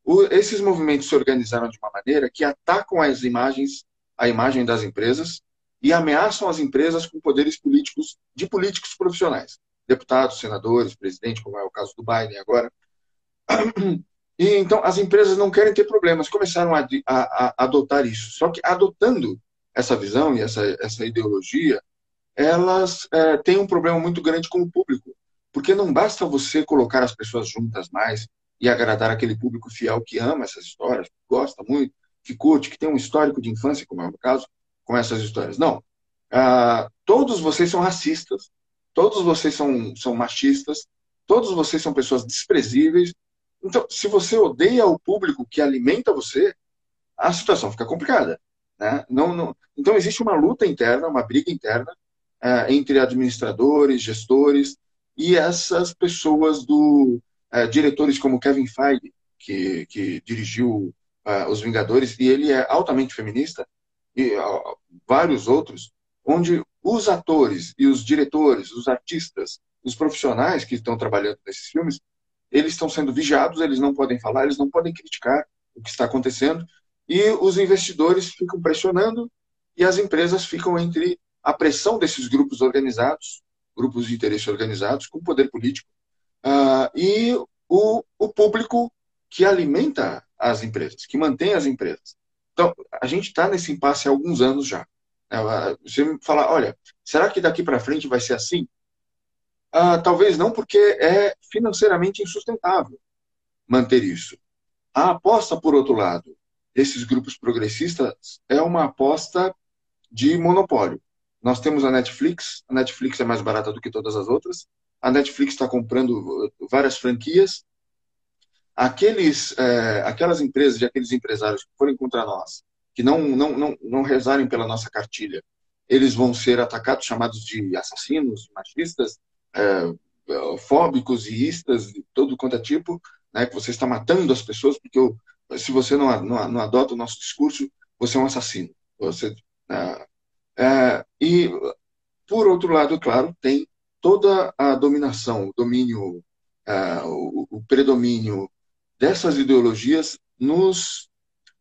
Speaker 2: O, esses movimentos se organizaram de uma maneira que atacam as imagens, a imagem das empresas e ameaçam as empresas com poderes políticos de políticos profissionais, deputados, senadores, presidente, como é o caso do Biden agora. E então as empresas não querem ter problemas, começaram a, a, a adotar isso. Só que adotando essa visão e essa, essa ideologia, elas é, têm um problema muito grande com o público. Porque não basta você colocar as pessoas juntas mais e agradar aquele público fiel que ama essas histórias, que gosta muito, que curte, que tem um histórico de infância, como é o caso, com essas histórias. Não. Ah, todos vocês são racistas, todos vocês são, são machistas, todos vocês são pessoas desprezíveis. Então, se você odeia o público que alimenta você, a situação fica complicada. Né? Não, não... Então, existe uma luta interna, uma briga interna ah, entre administradores, gestores, e essas pessoas do uh, diretores como Kevin Feige, que, que dirigiu uh, Os Vingadores, e ele é altamente feminista, e vários outros, onde os atores e os diretores, os artistas, os profissionais que estão trabalhando nesses filmes, eles estão sendo vigiados, eles não podem falar, eles não podem criticar o que está acontecendo, e os investidores ficam pressionando e as empresas ficam entre a pressão desses grupos organizados grupos de interesse organizados com poder político uh, e o, o público que alimenta as empresas, que mantém as empresas. Então, a gente está nesse impasse há alguns anos já. É, você me fala, olha, será que daqui para frente vai ser assim? Ah, talvez não, porque é financeiramente insustentável manter isso. A aposta, por outro lado, desses grupos progressistas é uma aposta de monopólio. Nós temos a Netflix, a Netflix é mais barata do que todas as outras, a Netflix está comprando várias franquias. Aqueles, é, aquelas empresas e aqueles empresários que forem contra nós, que não, não, não, não rezarem pela nossa cartilha, eles vão ser atacados, chamados de assassinos, machistas, é, fóbicos e istas, de todo quanto é tipo, né, que você está matando as pessoas, porque eu, se você não, não, não, adota o nosso discurso, você é um assassino. Você, é, é, e, por outro lado, claro, tem toda a dominação, o domínio, é, o, o, predomínio dessas ideologias nos,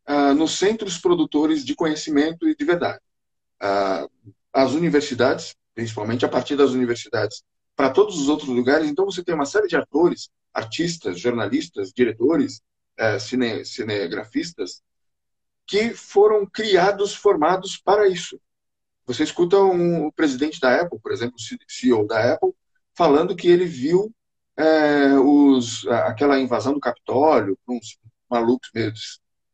Speaker 2: é, nos centros produtores de conhecimento e de verdade. É, as universidades, principalmente a partir das universidades, para todos os outros lugares. Então, você tem uma série de atores, artistas, jornalistas, diretores, é, cine, cinegrafistas, que foram criados, formados para isso. Você escuta um, o presidente da Apple, por exemplo, o CEO da Apple, falando que ele viu é, os, aquela invasão do Capitólio, uns malucos meio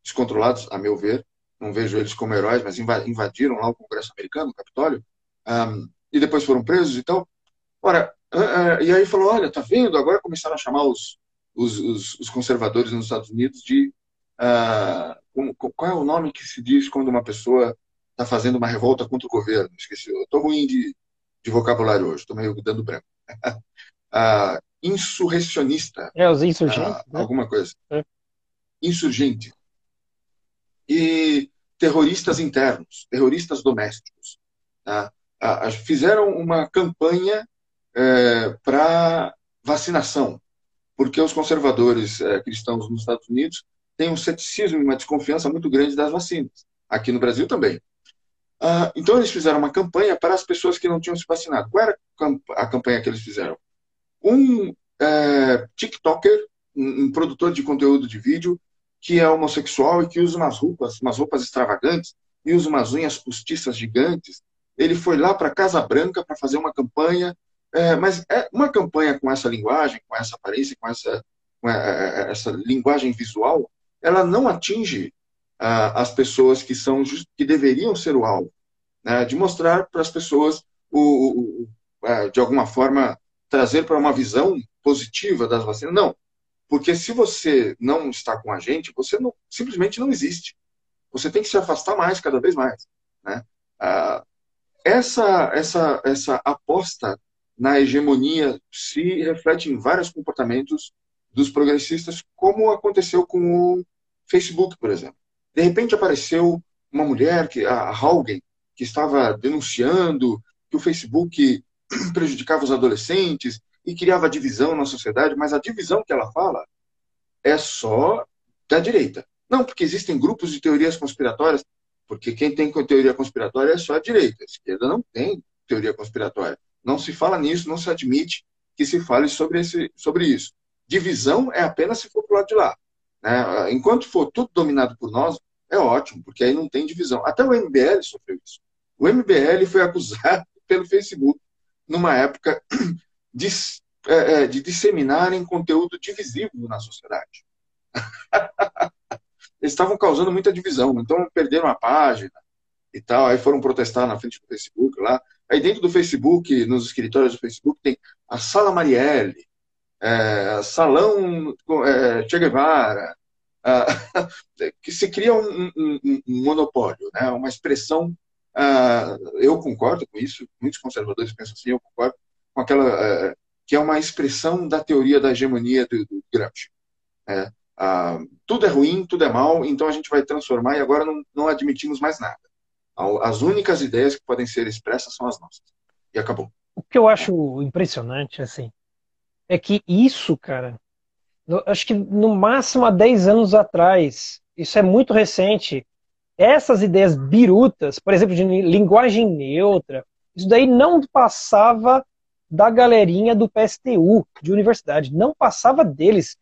Speaker 2: descontrolados, a meu ver, não vejo eles como heróis, mas invadiram lá o Congresso americano, o Capitólio, um, e depois foram presos e tal. Ora, uh, uh, e aí falou, olha, tá vendo? Agora começaram a chamar os, os, os, os conservadores nos Estados Unidos de... Como, qual é o nome que se diz quando uma pessoa está fazendo uma revolta contra o governo? Esqueci, eu estou ruim de, de vocabulário hoje, estou meio dando branco. insurrecionista.
Speaker 1: É, os insurgentes.
Speaker 2: Né? Alguma coisa. É. Insurgente. E terroristas internos, terroristas domésticos. Tá? fizeram uma campanha é, para vacinação, porque os conservadores é, cristãos nos Estados Unidos têm um ceticismo e uma desconfiança muito grande das vacinas. Aqui no Brasil também. Ah, então eles fizeram uma campanha para as pessoas que não tinham se vacinado. Qual era a campanha que eles fizeram? Um é, TikToker, um, produtor de conteúdo de vídeo, que é homossexual e que usa umas roupas, umas roupas extravagantes e usa umas unhas postiças gigantes. Ele foi lá para Casa Branca para fazer uma campanha é, mas é uma campanha com essa linguagem, com essa aparência, com essa, com é, é, é, essa linguagem visual, ela não atinge ah, as pessoas que são que deveriam ser o alvo, né? de mostrar para as pessoas o, o, de alguma forma trazer para uma visão positiva das vacinas. Não, porque se você não está com a gente, você não, simplesmente não existe. Você tem que se afastar mais, cada vez mais. Né? Ah, essa, essa, essa aposta na hegemonia se reflete em vários comportamentos dos progressistas, como aconteceu com o Facebook, por exemplo. De repente apareceu uma mulher, que a Haugen, que estava denunciando que o Facebook prejudicava os adolescentes e criava divisão na sociedade, mas a divisão que ela fala é só da direita. Não, porque existem grupos de teorias conspiratórias, porque quem tem teoria conspiratória é só a direita. A esquerda não tem teoria conspiratória. Não se fala nisso, não se admite que se fale sobre, esse, sobre isso. Divisão é apenas se for para o lado de lá. Né? Enquanto for tudo dominado por nós, é ótimo, porque aí não tem divisão. Até o MBL sofreu isso. O MBL foi acusado pelo Facebook numa época de, é, é, de disseminarem conteúdo divisivo na sociedade. Eles estavam causando muita divisão, então perderam a página e tal, aí foram protestar na frente do Facebook lá. Aí dentro do Facebook, nos escritórios do Facebook, tem a Sala Marielle, é, Salão é, Che Guevara, é, que se cria um, um, um, monopólio, né? uma expressão. Eu concordo com isso, muitos conservadores pensam assim, eu concordo com aquela. É, que é uma expressão da teoria da hegemonia do, do Gramsci. É, tudo é ruim, tudo é mal, então a gente vai transformar e agora não, não admitimos mais nada. As únicas ideias que podem ser expressas são as nossas. E acabou.
Speaker 1: O que eu acho impressionante, assim, é que isso, cara, acho que no máximo há 10 anos atrás, isso é muito recente, essas ideias birutas, por exemplo, de linguagem neutra, isso daí não passava da galerinha do PSTU, de universidade. Não passava deles.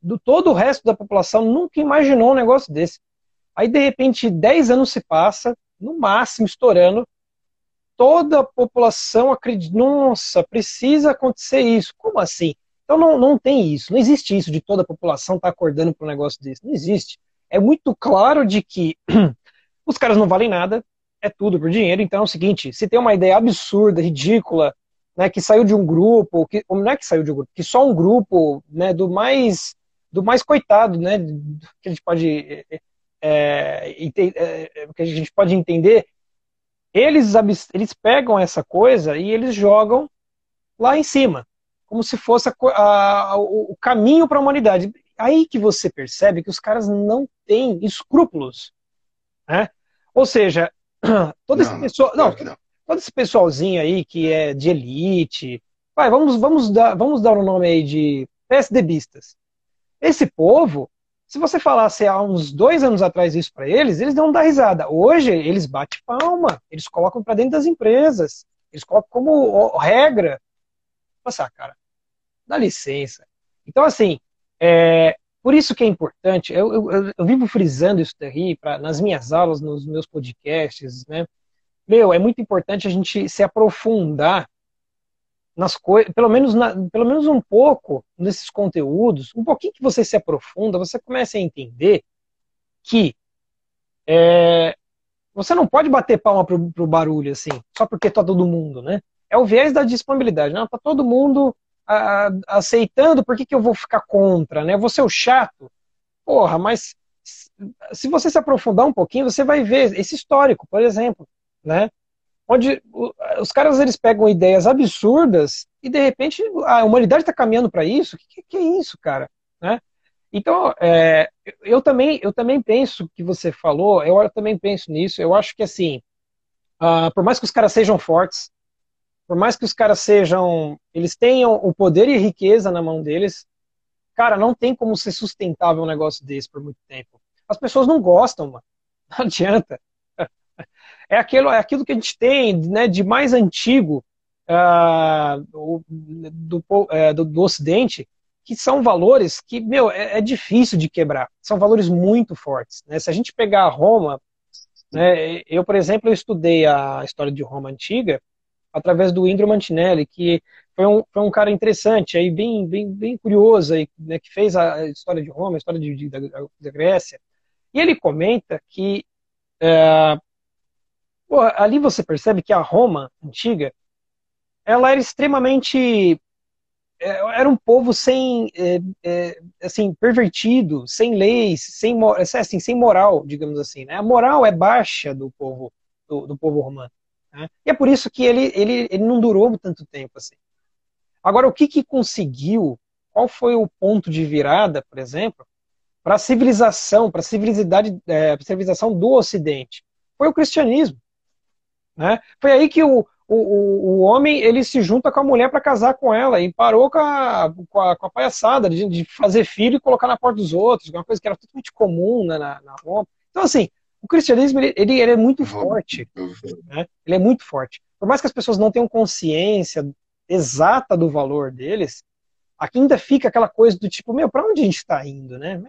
Speaker 1: Do todo o resto da população nunca imaginou um negócio desse. Aí, de repente, 10 anos se passa, no máximo, estourando, toda a população acredita, nossa, precisa acontecer isso. Como assim? Então não, não tem isso, não existe isso de toda a população estar tá acordando para um negócio desse. Não existe. É muito claro de que os caras não valem nada, é tudo por dinheiro. Então é o seguinte: se tem uma ideia absurda, ridícula, né, que saiu de um grupo, que, não é que saiu de um grupo, que só um grupo né, do mais do mais coitado, né, que a gente pode é, é, é, que a gente pode entender, eles eles pegam essa coisa e eles jogam lá em cima, como se fosse a, a, o caminho para a humanidade. Aí que você percebe que os caras não têm escrúpulos, né? Ou seja, todo não, esse pessoal, não, não, todo esse pessoalzinho aí que é de elite, vai, vamos, vamos dar, vamos dar o um nome aí de PSDBistas. Esse povo, se você falasse há uns dois anos atrás isso para eles, eles não dar risada. Hoje eles batem palma, eles colocam para dentro das empresas, eles colocam como regra. Nossa, cara, dá licença. Então, assim, é, por isso que é importante, eu, eu, eu vivo frisando isso daí pra, nas minhas aulas, nos meus podcasts, né? Meu, é muito importante a gente se aprofundar nas coisas, pelo menos, na, pelo menos um pouco nesses conteúdos, um pouquinho que você se aprofunda, você começa a entender que é, você não pode bater palma pro, pro barulho assim, só porque tá todo mundo, né? É o viés da disponibilidade, não? Tá todo mundo a, aceitando, por que, que eu vou ficar contra, né? Eu vou ser o chato. Porra, mas se você se aprofundar um pouquinho, você vai ver esse histórico, por exemplo, né? Onde os caras eles pegam ideias absurdas e de repente a humanidade está caminhando para isso. O que, que, é isso, cara? Né? Então, é, eu também eu também penso que você falou, eu também penso nisso. Eu acho que assim, uh, por mais que os caras sejam fortes, por mais que os caras sejam, eles tenham o poder e riqueza na mão deles, cara, não tem como ser sustentável um negócio desse por muito tempo. As pessoas não gostam, mano. Não adianta. É aquilo, é aquilo que a gente tem né, de mais antigo uh, do, uh, do, do, Ocidente, que são valores que, meu, é, é, difícil de quebrar. São valores muito fortes. Né? Se a gente pegar Roma, né, eu, por exemplo, eu estudei a história de Roma antiga, através do Indro Mantinelli, que foi um, foi um cara interessante, aí bem, bem, bem curioso, aí, né, que fez a história de Roma, a história de, de, da, da, Grécia. E ele comenta que é, ali você percebe que a Roma antiga ela era extremamente é, era um povo sem é, é, assim pervertido, sem leis, sem assim, sem moral, digamos assim. Né? A moral é baixa do povo do, do povo romano. Né? E é por isso que ele, ele, ele não durou tanto tempo assim. Agora, o que, que conseguiu? Qual foi o ponto de virada, por exemplo, para a civilização, para a é, civilização do Ocidente? Foi o cristianismo. Né? Foi aí que o, o, o homem ele se junta com a mulher para casar com ela e parou com a, com a, com a palhaçada de, de, fazer filho e colocar na porta dos outros, uma coisa que era totalmente comum né, na, na Roma. Então, assim, o cristianismo ele, ele, ele é muito forte. Né? Ele é muito forte. Por mais que as pessoas não tenham consciência exata do valor deles, aqui ainda fica aquela coisa do tipo, meu, para onde a gente está indo, né?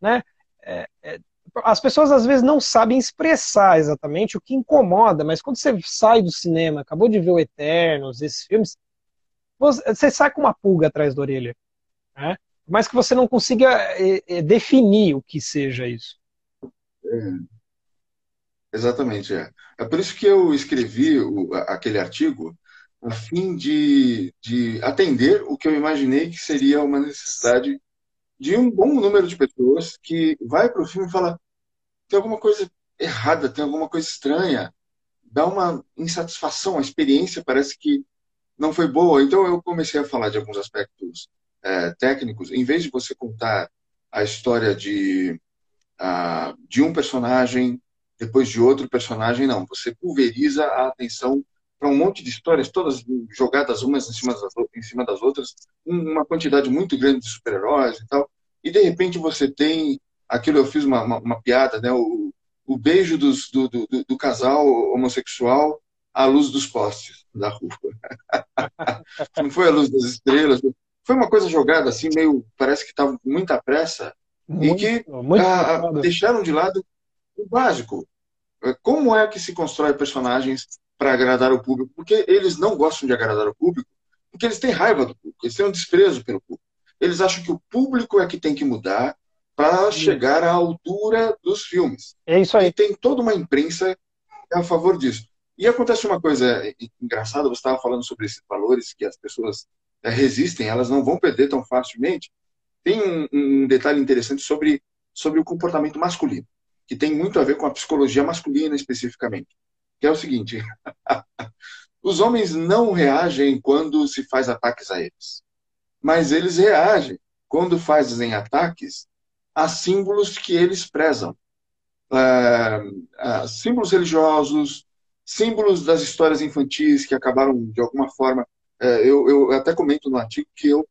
Speaker 1: né? É, é, as pessoas às vezes não sabem expressar exatamente o que incomoda, mas quando você sai do cinema, acabou de ver o Eternos, esses filmes, você sai com uma pulga atrás da orelha. Né? Mas que você não consiga é, é, definir o que seja isso.
Speaker 2: É, exatamente, é. É por isso que eu escrevi o, aquele artigo, a fim de, de atender o que eu imaginei que seria uma necessidade de um bom número de pessoas que vai para o filme e fala tem alguma coisa errada, tem alguma coisa estranha, dá uma insatisfação, a experiência parece que não foi boa. Então eu comecei a falar de alguns aspectos é, técnicos, em vez de você contar a história de ah, de um personagem depois de outro personagem, não. Você pulveriza a atenção para um monte de histórias, todas jogadas umas em cima das, em cima das outras, uma quantidade muito grande de super-heróis e tal. E de repente você tem aquilo, eu fiz uma, uma, uma piada, né? O, o beijo dos, do, do, do, casal homossexual à luz dos postes. da rua. não foi a luz das estrelas. Foi uma coisa jogada assim, meio. Parece que estava com muita pressa. Muito, e que muito ah, deixaram de lado o básico. Como é que se constrói personagens para agradar o público? Porque eles não gostam de agradar o público, porque eles têm raiva do público, eles têm um desprezo pelo público. Eles acham que o público é que tem que mudar para chegar à altura dos filmes.
Speaker 1: É isso aí.
Speaker 2: E tem toda uma imprensa a favor disso. E acontece uma coisa engraçada, você estava falando sobre esses valores que as pessoas é, resistem, elas não vão perder tão facilmente. Tem um, um detalhe interessante sobre, sobre o comportamento masculino, que tem muito a ver com a psicologia masculina especificamente, que é o seguinte: os homens não reagem quando se faz ataques a eles, mas eles reagem quando fazem ataques a símbolos que eles prezam. Uh, uh, símbolos religiosos, símbolos das histórias infantis que acabaram, de alguma forma. Uh, eu, eu, até comento no artigo que eu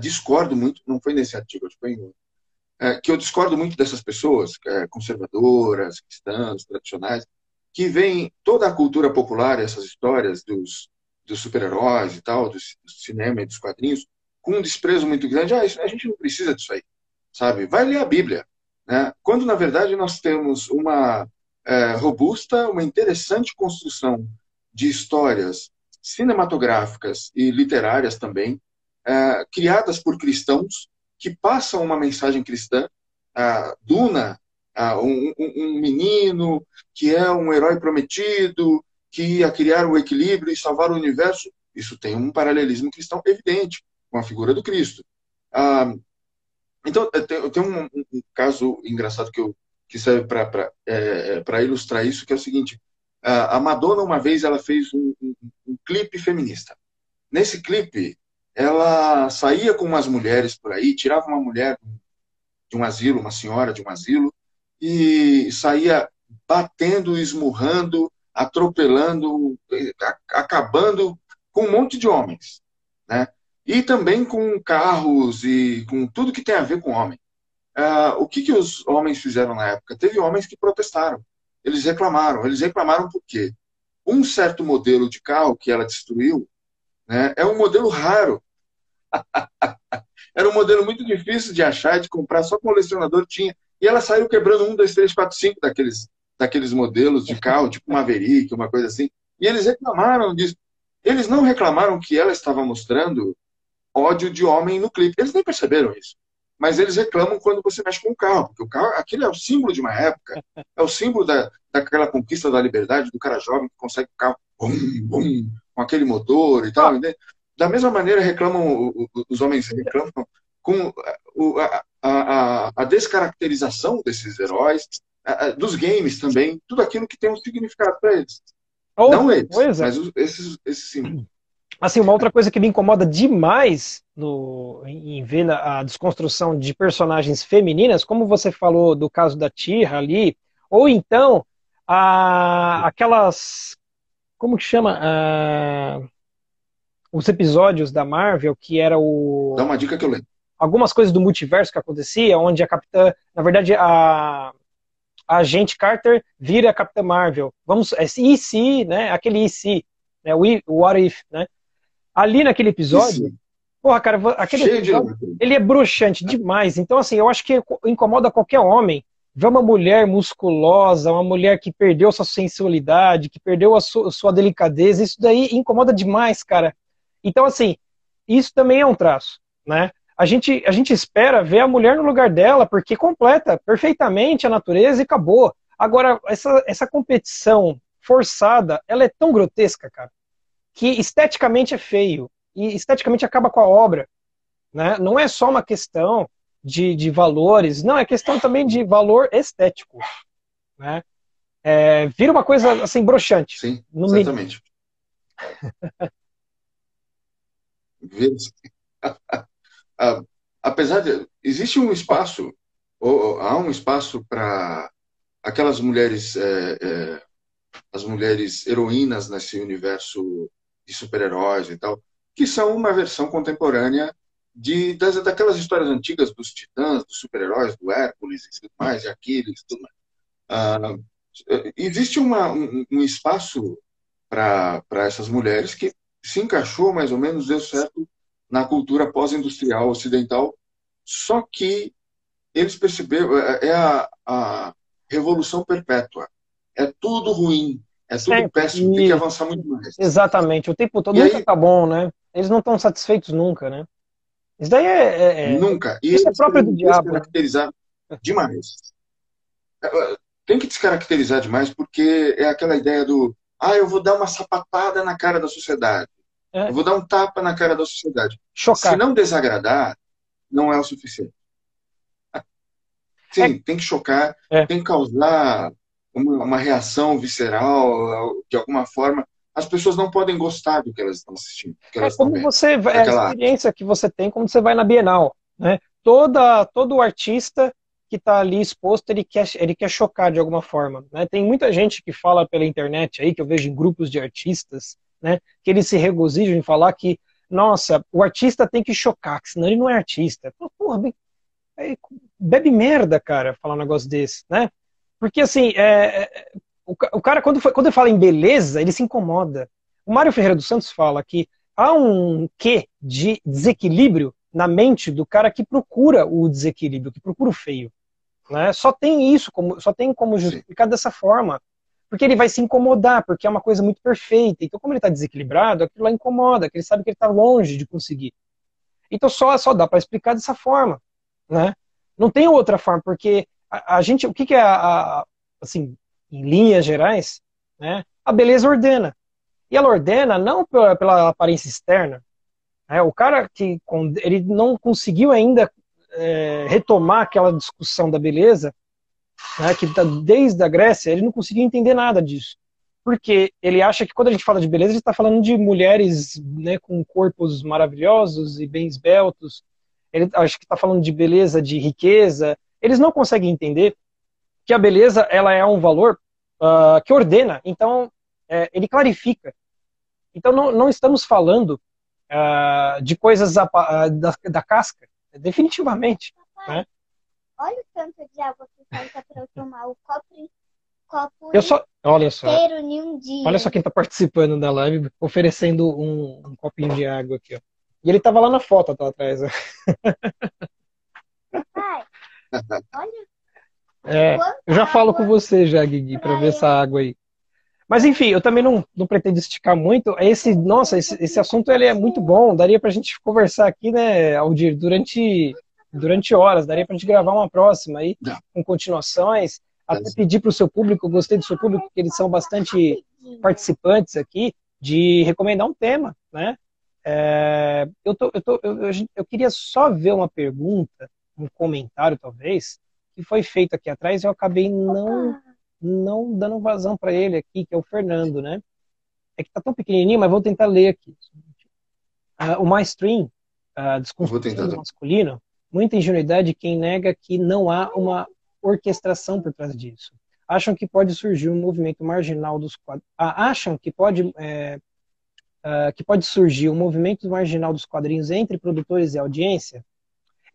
Speaker 2: discordo muito, não foi nesse artigo, foi em outro, que eu discordo muito dessas pessoas conservadoras, cristãs, tradicionais, que veem toda a cultura popular, essas histórias dos, dos super-heróis e tal, do, do cinema e dos quadrinhos, com um desprezo muito grande. Ah, isso, a gente não precisa disso aí sabe? Vai ler a Bíblia. Né? Quando, na verdade, nós temos uma é, robusta, uma interessante construção de histórias cinematográficas e literárias também, é, criadas por cristãos, que passam uma mensagem cristã. A Duna, a, um, um menino que é um herói prometido, que ia criar o equilíbrio e salvar o universo, isso tem um paralelismo cristão evidente com a figura do Cristo. Ah, então, eu tenho um, um caso engraçado que, eu, que serve para é, é ilustrar isso, que é o seguinte. A Madonna, uma vez, ela fez um, um, um clipe feminista. Nesse clipe, ela saía com umas mulheres por aí, tirava uma mulher de um asilo, uma senhora de um asilo, e saía batendo, esmurrando, atropelando, acabando com um monte de homens. Né? E também com carros e com tudo que tem a ver com homem. Uh, o que, que os homens fizeram na época? Teve homens que protestaram, eles reclamaram. Eles reclamaram porque um certo modelo de carro que ela destruiu né, é um modelo raro. Era um modelo muito difícil de achar, de comprar, só colecionador tinha. E ela saiu quebrando um, dois, três, quatro, cinco daqueles, daqueles modelos de carro, tipo Maverick, uma coisa assim. E eles reclamaram disso. Eles não reclamaram que ela estava mostrando ódio de homem no clipe. Eles nem perceberam isso. Mas eles reclamam quando você mexe com o carro, porque o carro, aquilo é o símbolo de uma época, é o símbolo da, daquela conquista da liberdade, do cara jovem que consegue o carro bum, bum, com aquele motor e tal. Ah. Da mesma maneira reclamam, os homens reclamam com a, a, a descaracterização desses heróis, dos games também, tudo aquilo que tem um significado para eles. Oh, Não eles, mas esses, esses símbolos.
Speaker 1: Assim, uma outra coisa que me incomoda demais no, em ver a desconstrução de personagens femininas, como você falou do caso da Tira ali, ou então a, aquelas. Como que chama? A, os episódios da Marvel, que era o.
Speaker 2: Dá uma dica que eu lembro.
Speaker 1: Algumas coisas do multiverso que acontecia, onde a capitã. Na verdade, a, a agente Carter vira a Capitã Marvel. Vamos, é e né? Aquele e né? O What If, né? Ali naquele episódio, Isso. porra, cara, aquele Cheio episódio, de... ele é bruxante demais. Então, assim, eu acho que incomoda qualquer homem ver uma mulher musculosa, uma mulher que perdeu sua sensualidade, que perdeu a sua, sua delicadeza, isso daí incomoda demais, cara. Então, assim, isso também é um traço, né? A gente, a gente espera ver a mulher no lugar dela, porque completa perfeitamente a natureza e acabou. Agora, essa, essa competição forçada, ela é tão grotesca, cara que esteticamente é feio e esteticamente acaba com a obra. Né? Não é só uma questão de, de valores, não, é questão também de valor estético. Né? É, vira uma coisa assim broxante.
Speaker 2: Sim, exatamente. Apesar de. Existe um espaço, ou, há um espaço para aquelas mulheres, é, é, as mulheres heroínas nesse universo de super-heróis e tal, que são uma versão contemporânea de, das, daquelas histórias antigas dos titãs, dos super-heróis, do Hércules e tudo mais, e Aquiles tudo mais. Ah, existe uma, um, um, espaço para essas mulheres que se encaixou mais ou menos, deu certo na cultura pós-industrial ocidental, só que eles perceberam, é, é a, a revolução perpétua. É tudo ruim, é tudo Sempre. péssimo, tem que avançar muito mais.
Speaker 1: Exatamente, o tempo todo e nunca aí... tá bom, né? Eles não estão satisfeitos nunca, né? Isso daí é. é,
Speaker 2: é nunca.
Speaker 1: E isso é próprio do diabo.
Speaker 2: Né? Descaracterizar demais. É, tem que descaracterizar demais, porque é aquela ideia do. Ah, eu vou dar uma sapatada na cara da sociedade. É. Eu vou dar um tapa na cara da sociedade.
Speaker 1: Chocar.
Speaker 2: Se não desagradar, não é o suficiente. Sim, é. tem que chocar, é. tem que causar uma, uma, reação visceral, de alguma forma. As pessoas não podem gostar do que elas estão assistindo.
Speaker 1: é como você vai, é a experiência que você tem quando você vai na Bienal. Né? Toda, todo artista que está ali exposto, ele quer, ele quer chocar de alguma forma. Né? Tem muita gente que fala pela internet aí, que eu vejo em grupos de artistas, né, que eles se regozijam em falar que, nossa, o artista tem que chocar, senão ele não é artista. Porra, bebe merda, cara, falar um negócio desse, né? Porque, assim, é, é, o, o, cara, quando, quando ele fala em beleza, ele se incomoda. O Mário Ferreira dos Santos fala que há um quê de desequilíbrio na mente do cara que procura o desequilíbrio, que procura o feio. Né? Só tem isso, como, só tem como justificar Sim. dessa forma. Porque ele vai se incomodar, porque é uma coisa muito perfeita. Então, como ele está desequilibrado, aquilo lá incomoda, que ele sabe que ele está longe de conseguir. Então, só, só dá para explicar dessa forma. Né? Não tem outra forma, porque a, gente, o que, que é a, a, assim, em linhas gerais, né? A beleza ordena. E ela ordena não pela, pela aparência externa. Né? O cara que ele não conseguiu ainda é, retomar aquela discussão da beleza, né, que tá desde a Grécia, ele não conseguia entender nada disso. Porque ele acha que quando a gente fala de beleza, a gente está falando de mulheres né, com corpos maravilhosos e bem esbeltos, ele acha que está falando de beleza, de riqueza. Eles não conseguem entender que a beleza ela é um valor uh, que ordena. Então, é, ele clarifica. Então, não, não estamos falando uh, de coisas da, da, da, casca, definitivamente. Papai, né?
Speaker 3: Olha o tanto de água que falta para eu tomar o copo, copo
Speaker 1: eu só, olha só. Olha só quem está participando da live, oferecendo um, um copinho de água aqui, ó. E ele tava lá na foto, tá atrás.
Speaker 3: Pai, olha.
Speaker 1: É, eu já falo com você já, Guigui, para ver essa água aí. Mas enfim, eu também não, não pretendo esticar muito. Esse, nossa, esse, esse assunto ele é muito bom. Daria para a gente conversar aqui, né, Aldir, durante, durante horas. Daria para a gente gravar uma próxima aí, com continuações. Até pedir para o seu público, eu gostei do seu público, porque eles são bastante participantes aqui, de recomendar um tema, né? É, eu, tô, eu, tô, eu, eu, queria só ver uma pergunta, um comentário talvez, que foi feito aqui atrás e eu acabei não, não dando vazão para ele aqui, que é o Fernando, né? É que tá tão pequenininho, mas vou tentar ler aqui. Uh, o MyStream, uh, desconstrução masculino, muita ingenuidade quem nega que não há uma orquestração por trás disso. Acham que pode surgir um movimento marginal dos quadros. Ah, acham que pode é, uh, que pode surgir o um movimento marginal dos quadrinhos entre produtores e audiência?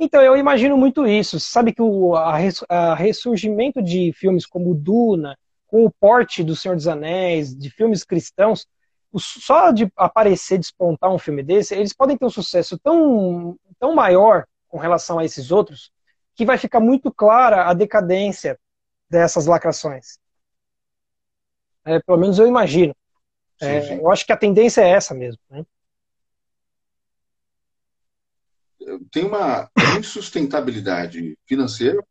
Speaker 1: Então, eu imagino muito isso. Sabe que o a, a ressurgimento de filmes como Duna, com o porte do Senhor dos Anéis, de filmes cristãos, só de aparecer, despontar um filme desse, eles podem ter um sucesso tão, tão maior com relação a esses outros, que vai ficar muito clara a decadência dessas lacrações. É, pelo menos eu imagino. É, sim, sim. Eu acho que a tendência é essa mesmo. Né?
Speaker 2: Tem uma insustentabilidade financeira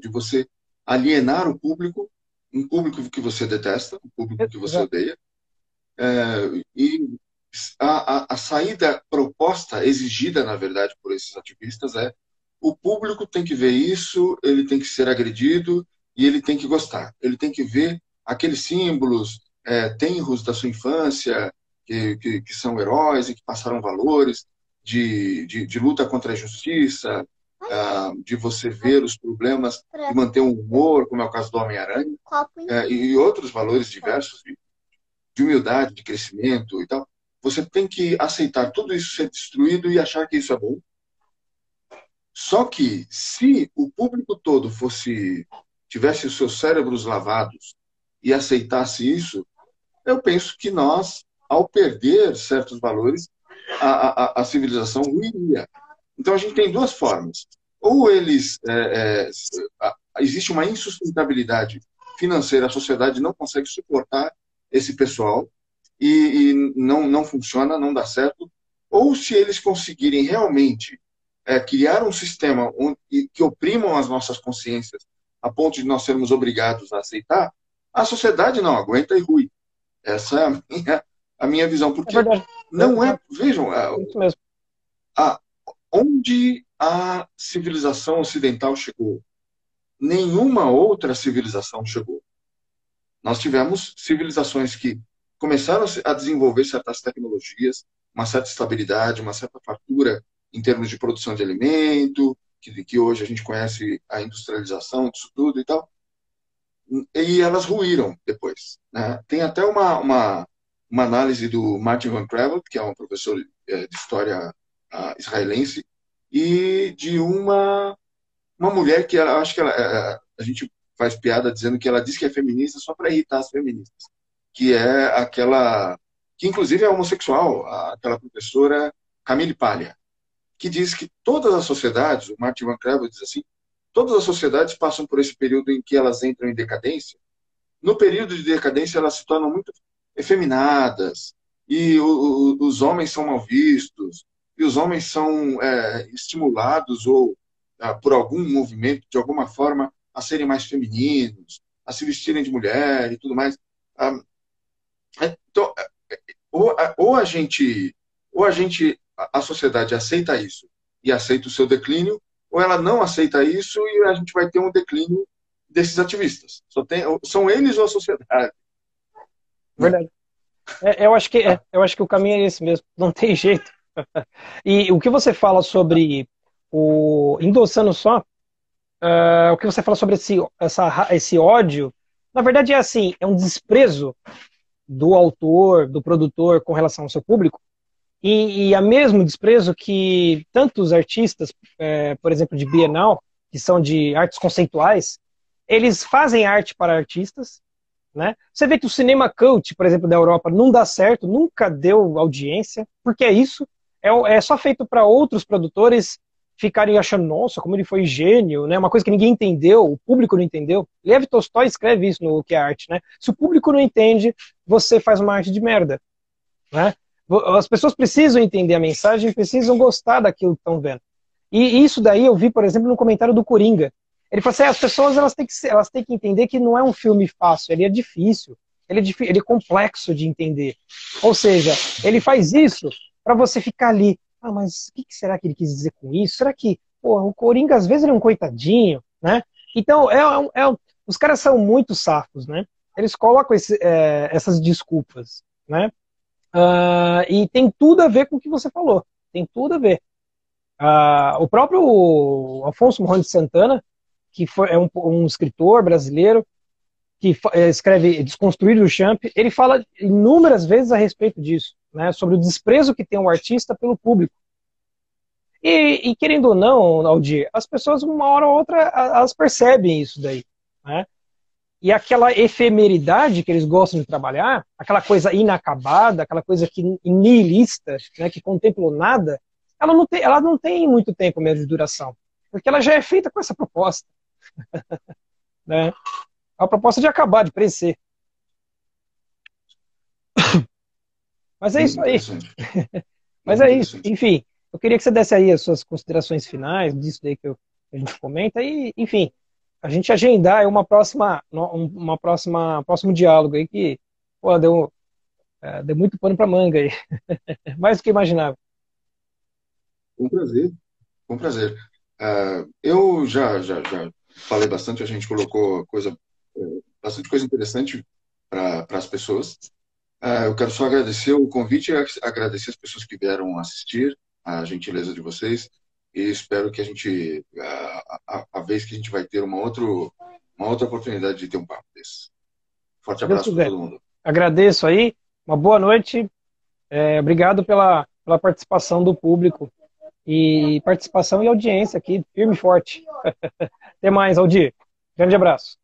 Speaker 2: de você alienar o público, um público que você detesta, um público que você odeia, é, e a, a, a, saída proposta, exigida, na verdade, por esses ativistas é o público tem que ver isso, ele tem que ser agredido e ele tem que gostar. Ele tem que ver aqueles símbolos, é, tenros da sua infância, que, que, que, são heróis e que passaram valores de, de, de luta contra a injustiça, uh, de você ver os problemas e manter um humor, como é o caso do Homem-Aranha, uh, e outros valores diversos de, de humildade, de crescimento e tal. Você tem que aceitar tudo isso ser destruído e achar que isso é bom. Só que se o público todo fosse tivesse os seus cérebros lavados e aceitasse isso, eu penso que nós, ao perder certos valores, a, a, a civilização ruiria. Então a gente tem duas formas. Ou eles. É, é, existe uma insustentabilidade financeira, a sociedade não consegue suportar esse pessoal e, e não, não funciona, não dá certo. Ou se eles conseguirem realmente é, criar um sistema onde, que oprimam as nossas consciências a ponto de nós sermos obrigados a aceitar, a sociedade não aguenta e rui. Essa é a minha, a minha visão. Porque é não é. Vejam, é, a, onde a civilização ocidental chegou, nenhuma outra civilização chegou. Nós tivemos civilizações que começaram a desenvolver certas tecnologias, uma certa estabilidade, uma certa fartura em termos de produção de alimento, que, que hoje a gente conhece a industrialização disso tudo e tal, e elas ruíram depois. Né? Tem até uma, uma, uma, análise do Martin Van Creveld, que é um professor eh, de história uh, israelense, e de uma, uma mulher que ela, acho que ela, eh, a gente faz piada dizendo que ela diz que é feminista só para irritar as feministas, que é aquela que inclusive é homossexual, aquela professora Camille Palha, que diz que todas as sociedades, o Martin Van Creveld diz assim, todas as sociedades passam por esse período em que elas entram em decadência. No período de decadência, elas se tornam muito efeminadas, e o, o, os homens são mal vistos, e os homens são é, estimulados ou ah, por algum movimento, de alguma forma, a serem mais femininos, a se vestirem de mulher e tudo mais. Ah, então, é, ou, ou a gente, ou a gente, a sociedade aceita isso e aceita o seu declínio, ou ela não aceita isso e a gente vai ter um declínio desses ativistas. Tem, são eles ou a sociedade.
Speaker 1: Verdade. É, eu, acho que, é, eu acho que o caminho é esse mesmo, não tem jeito. E o que você fala sobre o. endossando só, uh, o que você fala sobre esse, essa, esse ódio, na verdade é assim, é um desprezo do autor, do produtor com relação ao seu público, e, e a mesmo desprezo que tantos artistas, é, por exemplo, de Bienal, que são de artes conceituais, eles fazem arte para artistas, né? Você vê que o cinema cult, por exemplo, da Europa, não dá certo, nunca deu audiência, porque é isso, é, é só feito para outros produtores ficarem achando, nossa, como ele foi gênio, né? Uma coisa que ninguém entendeu, o público não entendeu. Lev Tolstói escreve isso no que é arte, né? Se o público não entende, você faz uma arte de merda, né? As pessoas precisam entender a mensagem, precisam gostar daquilo que estão vendo. E isso daí eu vi, por exemplo, no comentário do Coringa. Ele falou assim: ah, as pessoas elas têm, que, elas têm que entender que não é um filme fácil, ele é difícil, ele é, ele é complexo de entender. Ou seja, ele faz isso para você ficar ali. Ah, mas o que, que, será que ele quis dizer com isso? Será que pô, o Coringa às vezes ele é um coitadinho, né? Então, é, é, é os caras são muito safos, né? Eles colocam esse, é, essas desculpas, né? Uh, e tem tudo a ver com o que você falou. Tem tudo a ver. Uh, o próprio Afonso Morrone de Santana, que foi, é um, um escritor brasileiro, que eh, escreve Desconstruir o Champ, ele fala inúmeras vezes a respeito disso, né, sobre o desprezo que tem o artista pelo público. E, e querendo ou não, Aldir, as pessoas, uma hora ou outra, elas percebem isso daí. Né? E aquela efemeridade que eles gostam de trabalhar, aquela coisa inacabada, aquela coisa que nihilista, né, que contempla nada, ela não, tem, ela não tem muito tempo mesmo de duração. Porque ela já é feita com essa proposta. né? É a proposta de acabar, de crescer. Mas é isso aí. Mas é isso. Enfim, eu queria que você desse aí as suas considerações finais disso daí que, eu, que a gente comenta. E, enfim, a gente agendar uma próxima, uma próxima, próximo diálogo aí que pô, deu, é, deu muito pano para manga aí. Mais do que imaginava.
Speaker 2: Com prazer, com prazer. Uh, eu já, já, já falei bastante, a gente colocou coisa, é, bastante coisa interessante para as pessoas. Uh, eu quero só agradecer o convite e agradecer as pessoas que vieram assistir, a gentileza de vocês e espero que a gente, a, a, a, vez que a gente vai ter uma, outro, uma outra oportunidade de ter um papo desse. Forte abraço para todo mundo.
Speaker 1: Agradeço aí, uma boa noite, é, obrigado pela, pela participação do público e participação e audiência aqui, firme e forte. Até mais, Aldir. Grande abraço.